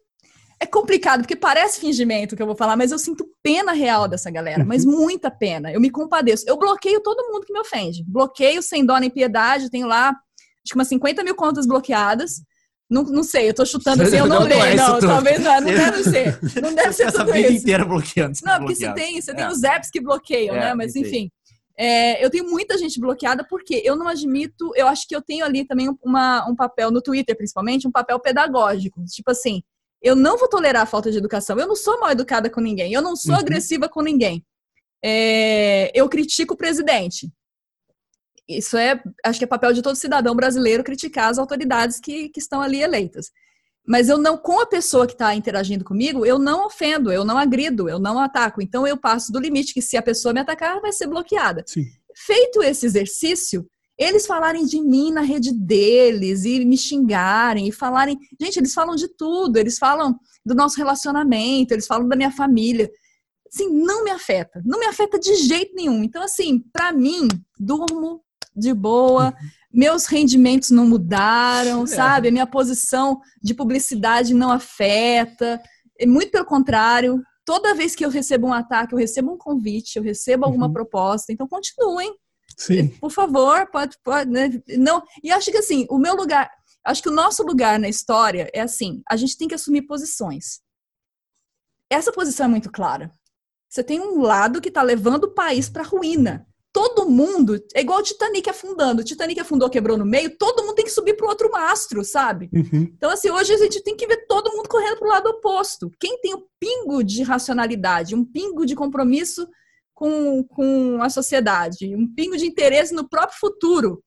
É complicado, porque parece fingimento que eu vou falar, mas eu sinto pena real dessa galera, uhum. mas muita pena. Eu me compadeço. Eu bloqueio todo mundo que me ofende. Bloqueio sem dó nem piedade, tenho lá, acho que umas 50 mil contas bloqueadas. Não, não sei, eu tô chutando assim, eu não, não leio. Não, talvez não, não deve ser. Não deve ser tudo isso. inteira bloqueando. Não, porque você tem, você é. tem os apps que bloqueiam, é, né? Mas enfim. É, eu tenho muita gente bloqueada porque eu não admito, eu acho que eu tenho ali também uma, um papel, no Twitter principalmente, um papel pedagógico. Tipo assim, eu não vou tolerar a falta de educação, eu não sou mal educada com ninguém, eu não sou uhum. agressiva com ninguém. É, eu critico o presidente. Isso é, acho que é papel de todo cidadão brasileiro criticar as autoridades que, que estão ali eleitas. Mas eu não, com a pessoa que está interagindo comigo, eu não ofendo, eu não agrido, eu não ataco. Então eu passo do limite que se a pessoa me atacar, vai ser bloqueada. Sim. Feito esse exercício, eles falarem de mim na rede deles e me xingarem e falarem. Gente, eles falam de tudo, eles falam do nosso relacionamento, eles falam da minha família. Assim, não me afeta, não me afeta de jeito nenhum. Então, assim, para mim, durmo de boa. Meus rendimentos não mudaram, é. sabe? A minha posição de publicidade não afeta. Muito pelo contrário, toda vez que eu recebo um ataque, eu recebo um convite, eu recebo alguma uhum. proposta. Então, continuem. Sim. Por favor, pode, pode né? não. E acho que assim, o meu lugar, acho que o nosso lugar na história é assim, a gente tem que assumir posições. Essa posição é muito clara. Você tem um lado que está levando o país para ruína todo mundo, é igual o Titanic afundando. O Titanic afundou, quebrou no meio, todo mundo tem que subir para o outro mastro, sabe? Uhum. Então, assim, hoje a gente tem que ver todo mundo correndo para o lado oposto. Quem tem um pingo de racionalidade, um pingo de compromisso com, com a sociedade, um pingo de interesse no próprio futuro,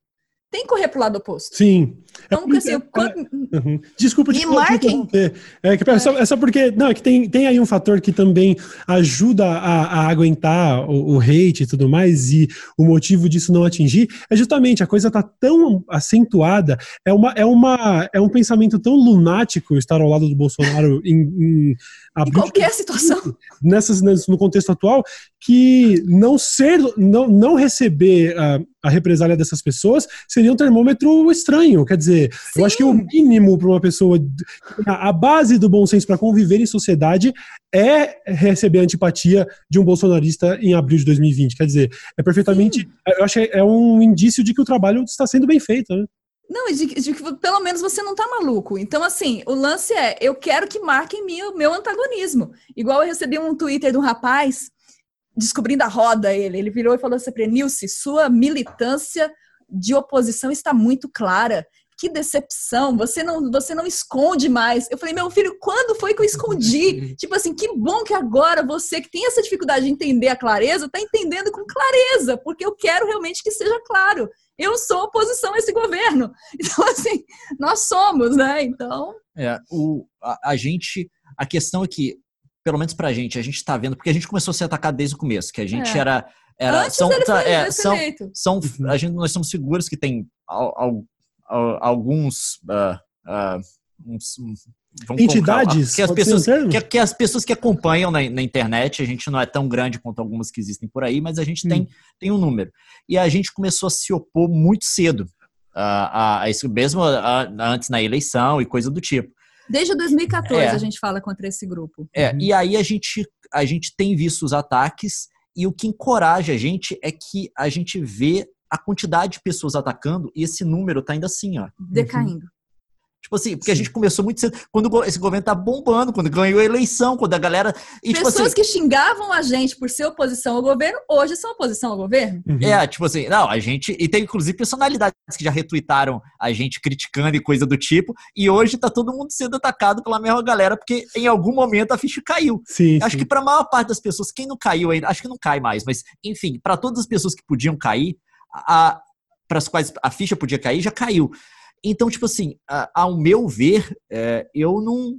tem que correr para o lado oposto. Sim. Então, é, assim, eu... é, uhum. Desculpa te interromper. É, que, é, só, é só porque não, é que tem, tem aí um fator que também ajuda a, a aguentar o, o, hate e tudo mais, e o motivo disso não atingir é justamente a coisa tá tão acentuada, é, uma, é, uma, é um pensamento tão lunático estar ao lado do Bolsonaro em, em, em qualquer situação. Nessas, no contexto atual, que não ser, não, não receber a, a represália dessas pessoas seria um termômetro estranho. Quer dizer, Sim. eu acho que o mínimo para uma pessoa, a base do bom senso para conviver em sociedade é receber a antipatia de um bolsonarista em abril de 2020. Quer dizer, é perfeitamente. Sim. Eu acho que é um indício de que o trabalho está sendo bem feito, né? Não, de, de que pelo menos você não tá maluco. Então, assim, o lance é: eu quero que marquem meu, meu antagonismo. Igual eu recebi um Twitter de um rapaz descobrindo a roda ele. Ele virou e falou assim para Nilce, sua militância de oposição está muito clara. Que decepção, você não, você não esconde mais. Eu falei, meu filho, quando foi que eu escondi? tipo assim, que bom que agora você que tem essa dificuldade de entender a clareza, está entendendo com clareza, porque eu quero realmente que seja claro. Eu sou oposição a esse governo. Então, assim, nós somos, né? Então. É, o, a, a gente. A questão é que pelo menos pra gente, a gente tá vendo, porque a gente começou a ser atacado desde o começo, que a gente é. era. era Antes são, tá, é, são, são, uhum. a gente, nós somos seguros que tem al, al, alguns. Uh, uh, uns, entidades que as, pessoas, que, que, as pessoas que acompanham na, na, internet, a gente não é tão grande quanto algumas que existem por aí, mas a gente hum. tem, tem um número. E a gente começou a se opor muito cedo a, a, isso, mesmo a, antes na eleição e coisa do tipo. Desde 2014 é. a gente fala contra esse grupo. É, uhum. e aí a gente, a gente tem visto os ataques e o que encoraja a gente é que a gente vê a quantidade de pessoas atacando e esse número tá ainda assim, ó. Decaindo. Tipo assim, porque Sim. a gente começou muito cedo, quando esse governo tá bombando, quando ganhou a eleição, quando a galera. E, tipo Pessoas tipo assim, que xingavam a gente por ser oposição ao governo, hoje são oposição ao governo. Uhum. É, tipo assim, não, a gente. E tem inclusive personalidades que já retuitaram a gente criticando e coisa do tipo, e hoje tá todo mundo sendo atacado pela mesma galera, porque em algum momento a ficha caiu. Sim, acho sim. que pra maior parte das pessoas, quem não caiu ainda, acho que não cai mais, mas enfim, para todas as pessoas que podiam cair, a, para as quais a ficha podia cair, já caiu. Então, tipo assim, ao meu ver, é, eu não.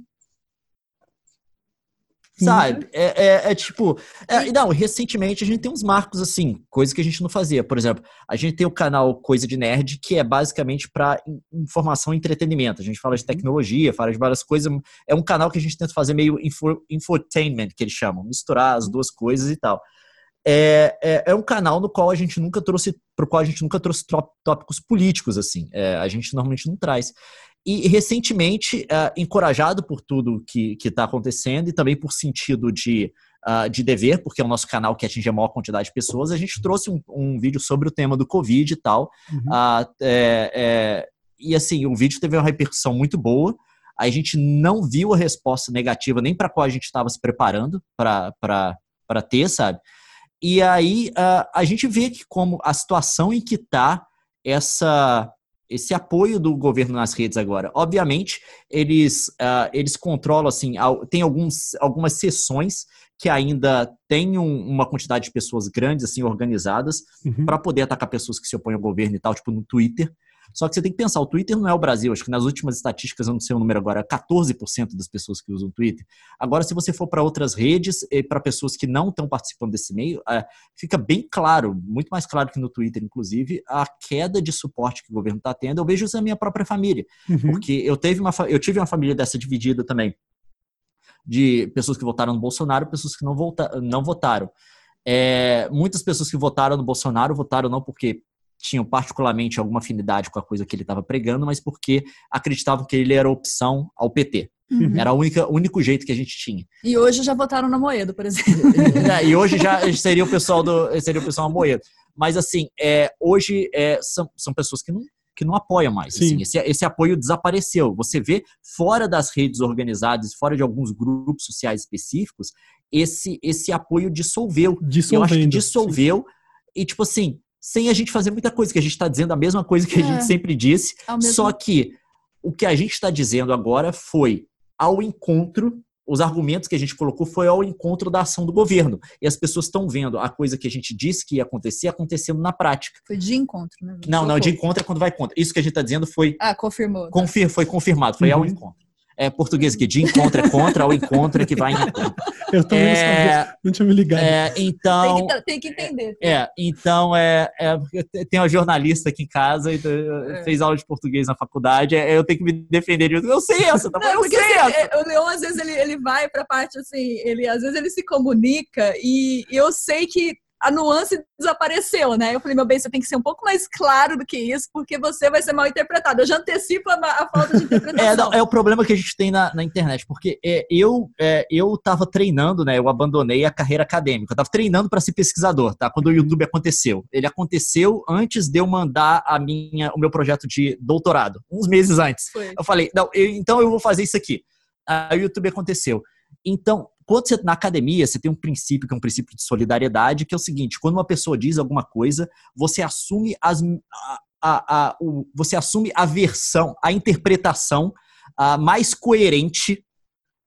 Sabe? Uhum. É, é, é, tipo. É, não, recentemente a gente tem uns marcos assim, coisa que a gente não fazia. Por exemplo, a gente tem o canal Coisa de Nerd, que é basicamente para informação e entretenimento. A gente fala de uhum. tecnologia, fala de várias coisas. É um canal que a gente tenta fazer meio info, infotainment, que eles chamam, misturar as duas coisas e tal é, é, é, um canal no qual a gente nunca trouxe, para o qual a gente nunca trouxe tópicos políticos, assim. É, a gente normalmente não traz. E recentemente, é, encorajado por tudo que está acontecendo e também por sentido de, uh, de dever, porque é o nosso canal que atinge a maior quantidade de pessoas, a gente trouxe um, um vídeo sobre o tema do Covid e tal. Uhum. Uh, e assim, o vídeo teve uma repercussão muito boa. A gente não viu a resposta negativa nem para qual a gente estava se preparando para ter, sabe? E aí uh, a gente vê que como a situação em que está essa esse apoio do governo nas redes agora. Obviamente, eles, uh, eles controlam, assim, tem alguns, algumas sessões que ainda tem um, uma quantidade de pessoas grandes, assim, organizadas, uhum. para poder atacar pessoas que se opõem ao governo e tal, tipo no Twitter. Só que você tem que pensar, o Twitter não é o Brasil. Acho que nas últimas estatísticas, eu não sei o número agora, 14% das pessoas que usam o Twitter. Agora, se você for para outras redes, e para pessoas que não estão participando desse meio, é, fica bem claro, muito mais claro que no Twitter, inclusive, a queda de suporte que o governo está tendo. Eu vejo isso na minha própria família. Uhum. Porque eu, teve uma, eu tive uma família dessa dividida também. De pessoas que votaram no Bolsonaro e pessoas que não, vota, não votaram. É, muitas pessoas que votaram no Bolsonaro votaram não porque tinham particularmente alguma afinidade com a coisa que ele estava pregando, mas porque acreditavam que ele era opção ao PT. Uhum. Era o único jeito que a gente tinha. E hoje já votaram na Moedo, por exemplo. é, e hoje já seria o pessoal do seria o pessoal na Moedo. Mas assim, é, hoje é, são, são pessoas que não, que não apoiam mais. Assim, esse, esse apoio desapareceu. Você vê fora das redes organizadas, fora de alguns grupos sociais específicos, esse, esse apoio dissolveu. Eu acho que dissolveu. Sim. E, tipo assim, sem a gente fazer muita coisa, que a gente está dizendo a mesma coisa que é. a gente sempre disse, só que o que a gente está dizendo agora foi ao encontro, os argumentos que a gente colocou foi ao encontro da ação do governo. E as pessoas estão vendo a coisa que a gente disse que ia acontecer acontecendo na prática. Foi de encontro, né? Não, não, de encontro é quando vai contra. Isso que a gente está dizendo foi. Ah, confirmou. Confir, foi confirmado, foi uhum. ao encontro é português que de encontro é contra, ao encontro é que vai em encontro. Eu também é, não sabia, não tinha me ligado. É, então, tem que, tem que entender. É, então, é, é, tem uma jornalista aqui em casa, e é. fez aula de português na faculdade, é, eu tenho que me defender de Eu sei essa, tá? Não, eu sei assim, essa. É, o Leon, às vezes, ele, ele vai pra parte assim, ele, às vezes ele se comunica e eu sei que a nuance desapareceu, né? Eu falei, meu bem, você tem que ser um pouco mais claro do que isso, porque você vai ser mal interpretado. Eu já antecipo a, a falta de interpretação. É, não, é, o problema que a gente tem na, na internet, porque é, eu é, eu tava treinando, né? Eu abandonei a carreira acadêmica. Eu tava treinando para ser pesquisador, tá? Quando o YouTube aconteceu. Ele aconteceu antes de eu mandar a minha, o meu projeto de doutorado, uns meses antes. Foi. Eu falei, não, eu, então eu vou fazer isso aqui. Aí o YouTube aconteceu. Então, quando você na academia, você tem um princípio que é um princípio de solidariedade, que é o seguinte: quando uma pessoa diz alguma coisa, você assume as, a, a, a o, você assume a versão, a interpretação a mais coerente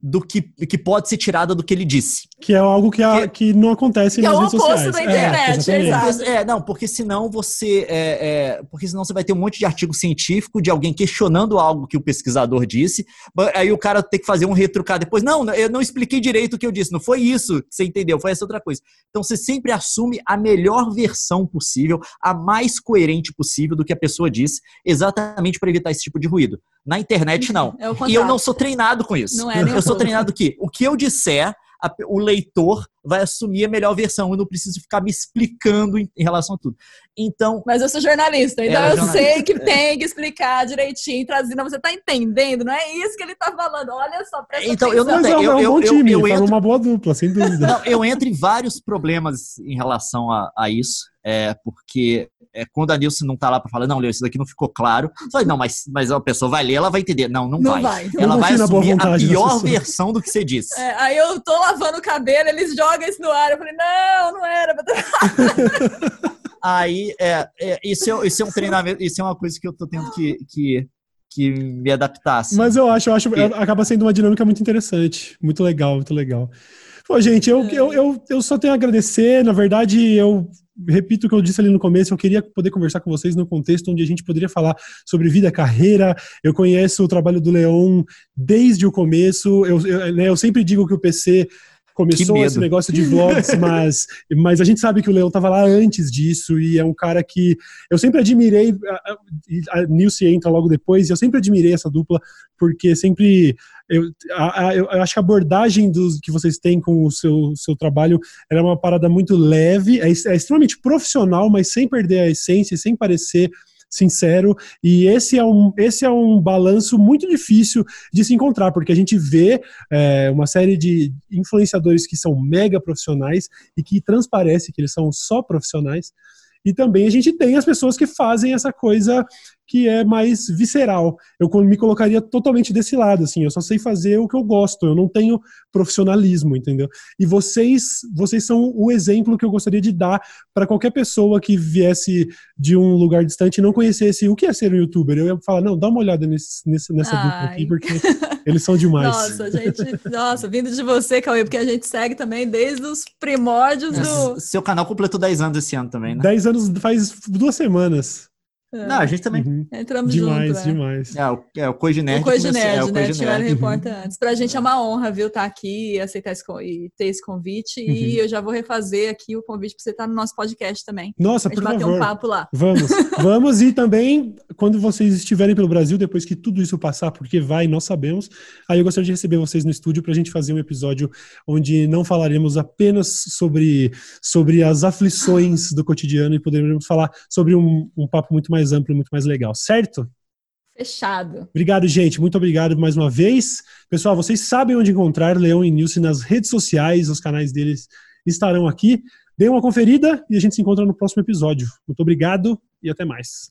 do que, que pode ser tirada do que ele disse. Que é algo que, a, que, que não acontece que nas é redes sociais. É o oposto da internet, é, exato. É, não, porque senão você é, é, porque senão você vai ter um monte de artigo científico de alguém questionando algo que o pesquisador disse, aí o cara tem que fazer um retrucar depois. Não, eu não expliquei direito o que eu disse, não foi isso que você entendeu, foi essa outra coisa. Então você sempre assume a melhor versão possível, a mais coerente possível do que a pessoa disse, exatamente para evitar esse tipo de ruído. Na internet, não. É e eu não sou treinado com isso. Não é, eu sou treinado que o que eu disser, a, o leitor vai assumir a melhor versão. Eu não preciso ficar me explicando em, em relação a tudo. Então. Mas eu sou jornalista, então eu jornalista. sei que tem que explicar direitinho, trazendo. Você tá entendendo, não é isso que ele tá falando. Olha só, presta Então, eu não tenho. Eu, é um eu, bom time, eu, eu entro, uma boa dupla, sem dúvida. Não, eu entro em vários problemas em relação a, a isso, é, porque é, quando a Nilce não tá lá para falar, não, Leo, isso daqui não ficou claro. Falei, não, mas, mas a pessoa vai ler, ela vai entender. Não, não, não vai. vai. Ela vai assumir a pior versão do que você disse. É, aí eu tô lavando o cabelo, eles jogam isso no ar. Eu falei, não, não era. aí, é, é, isso, é, isso é um treinamento, isso é uma coisa que eu tô tendo que, que, que me adaptar. Assim. Mas eu acho, eu acho, acaba sendo uma dinâmica muito interessante. Muito legal, muito legal. Pô, gente, eu, É. eu, eu, eu só tenho a agradecer. Na verdade, eu repito o que eu disse ali no começo, eu queria poder conversar com vocês no contexto onde a gente poderia falar sobre vida, carreira. Eu conheço o trabalho do Leon desde o começo. Eu, eu, né, eu sempre digo que o PC começou esse negócio de vlogs, mas, mas a gente sabe que o Leão estava lá antes disso e é um cara que eu sempre admirei. A, a Nilce entra logo depois e eu sempre admirei essa dupla porque sempre eu, a, a, eu acho que a abordagem dos, que vocês têm com o seu, seu trabalho era uma parada muito leve, é, é extremamente profissional, mas sem perder a essência, sem parecer sincero, e esse é um, esse é um balanço muito difícil de se encontrar, porque a gente vê é, uma série de influenciadores que são mega profissionais e que transparece que eles são só profissionais, e também a gente tem as pessoas que fazem essa coisa que é mais visceral. Eu me colocaria totalmente desse lado, assim, eu só sei fazer o que eu gosto, eu não tenho profissionalismo, entendeu? E vocês, vocês são o exemplo que eu gostaria de dar para qualquer pessoa que viesse de um lugar distante e não conhecesse o que é ser um youtuber. Eu ia falar, não, dá uma olhada nesse, nesse, nessa Ai. dupla aqui, porque eles são demais. Nossa, gente, nossa, vindo de você, Cauê, porque a gente segue também desde os primórdios do. Seu canal completou 10 anos esse ano também, né? 10 anos faz duas semanas. Não, a gente também. Uhum. Entramos Demais, junto, é. demais. É, o, é, o Coisa Nerd. O Coisa Nerd, é, o né? Tiveram Nerd. reporta antes. Pra gente é uma honra, viu, estar aqui e aceitar esse, con- e ter esse convite. E eu já vou refazer aqui o convite pra você estar no nosso podcast também. Nossa, Pra gente por bater favor. um papo lá. Vamos, vamos e também quando vocês estiverem pelo Brasil, depois que tudo isso passar, porque vai, nós sabemos, aí eu gostaria de receber vocês no estúdio para a gente fazer um episódio onde não falaremos apenas sobre, sobre as aflições do cotidiano e poderemos falar sobre um, um papo muito mais amplo, muito mais legal, certo? Fechado. Obrigado, gente. Muito obrigado mais uma vez. Pessoal, vocês sabem onde encontrar Leão e Nilce nas redes sociais, os canais deles estarão aqui. Dê uma conferida e a gente se encontra no próximo episódio. Muito obrigado e até mais.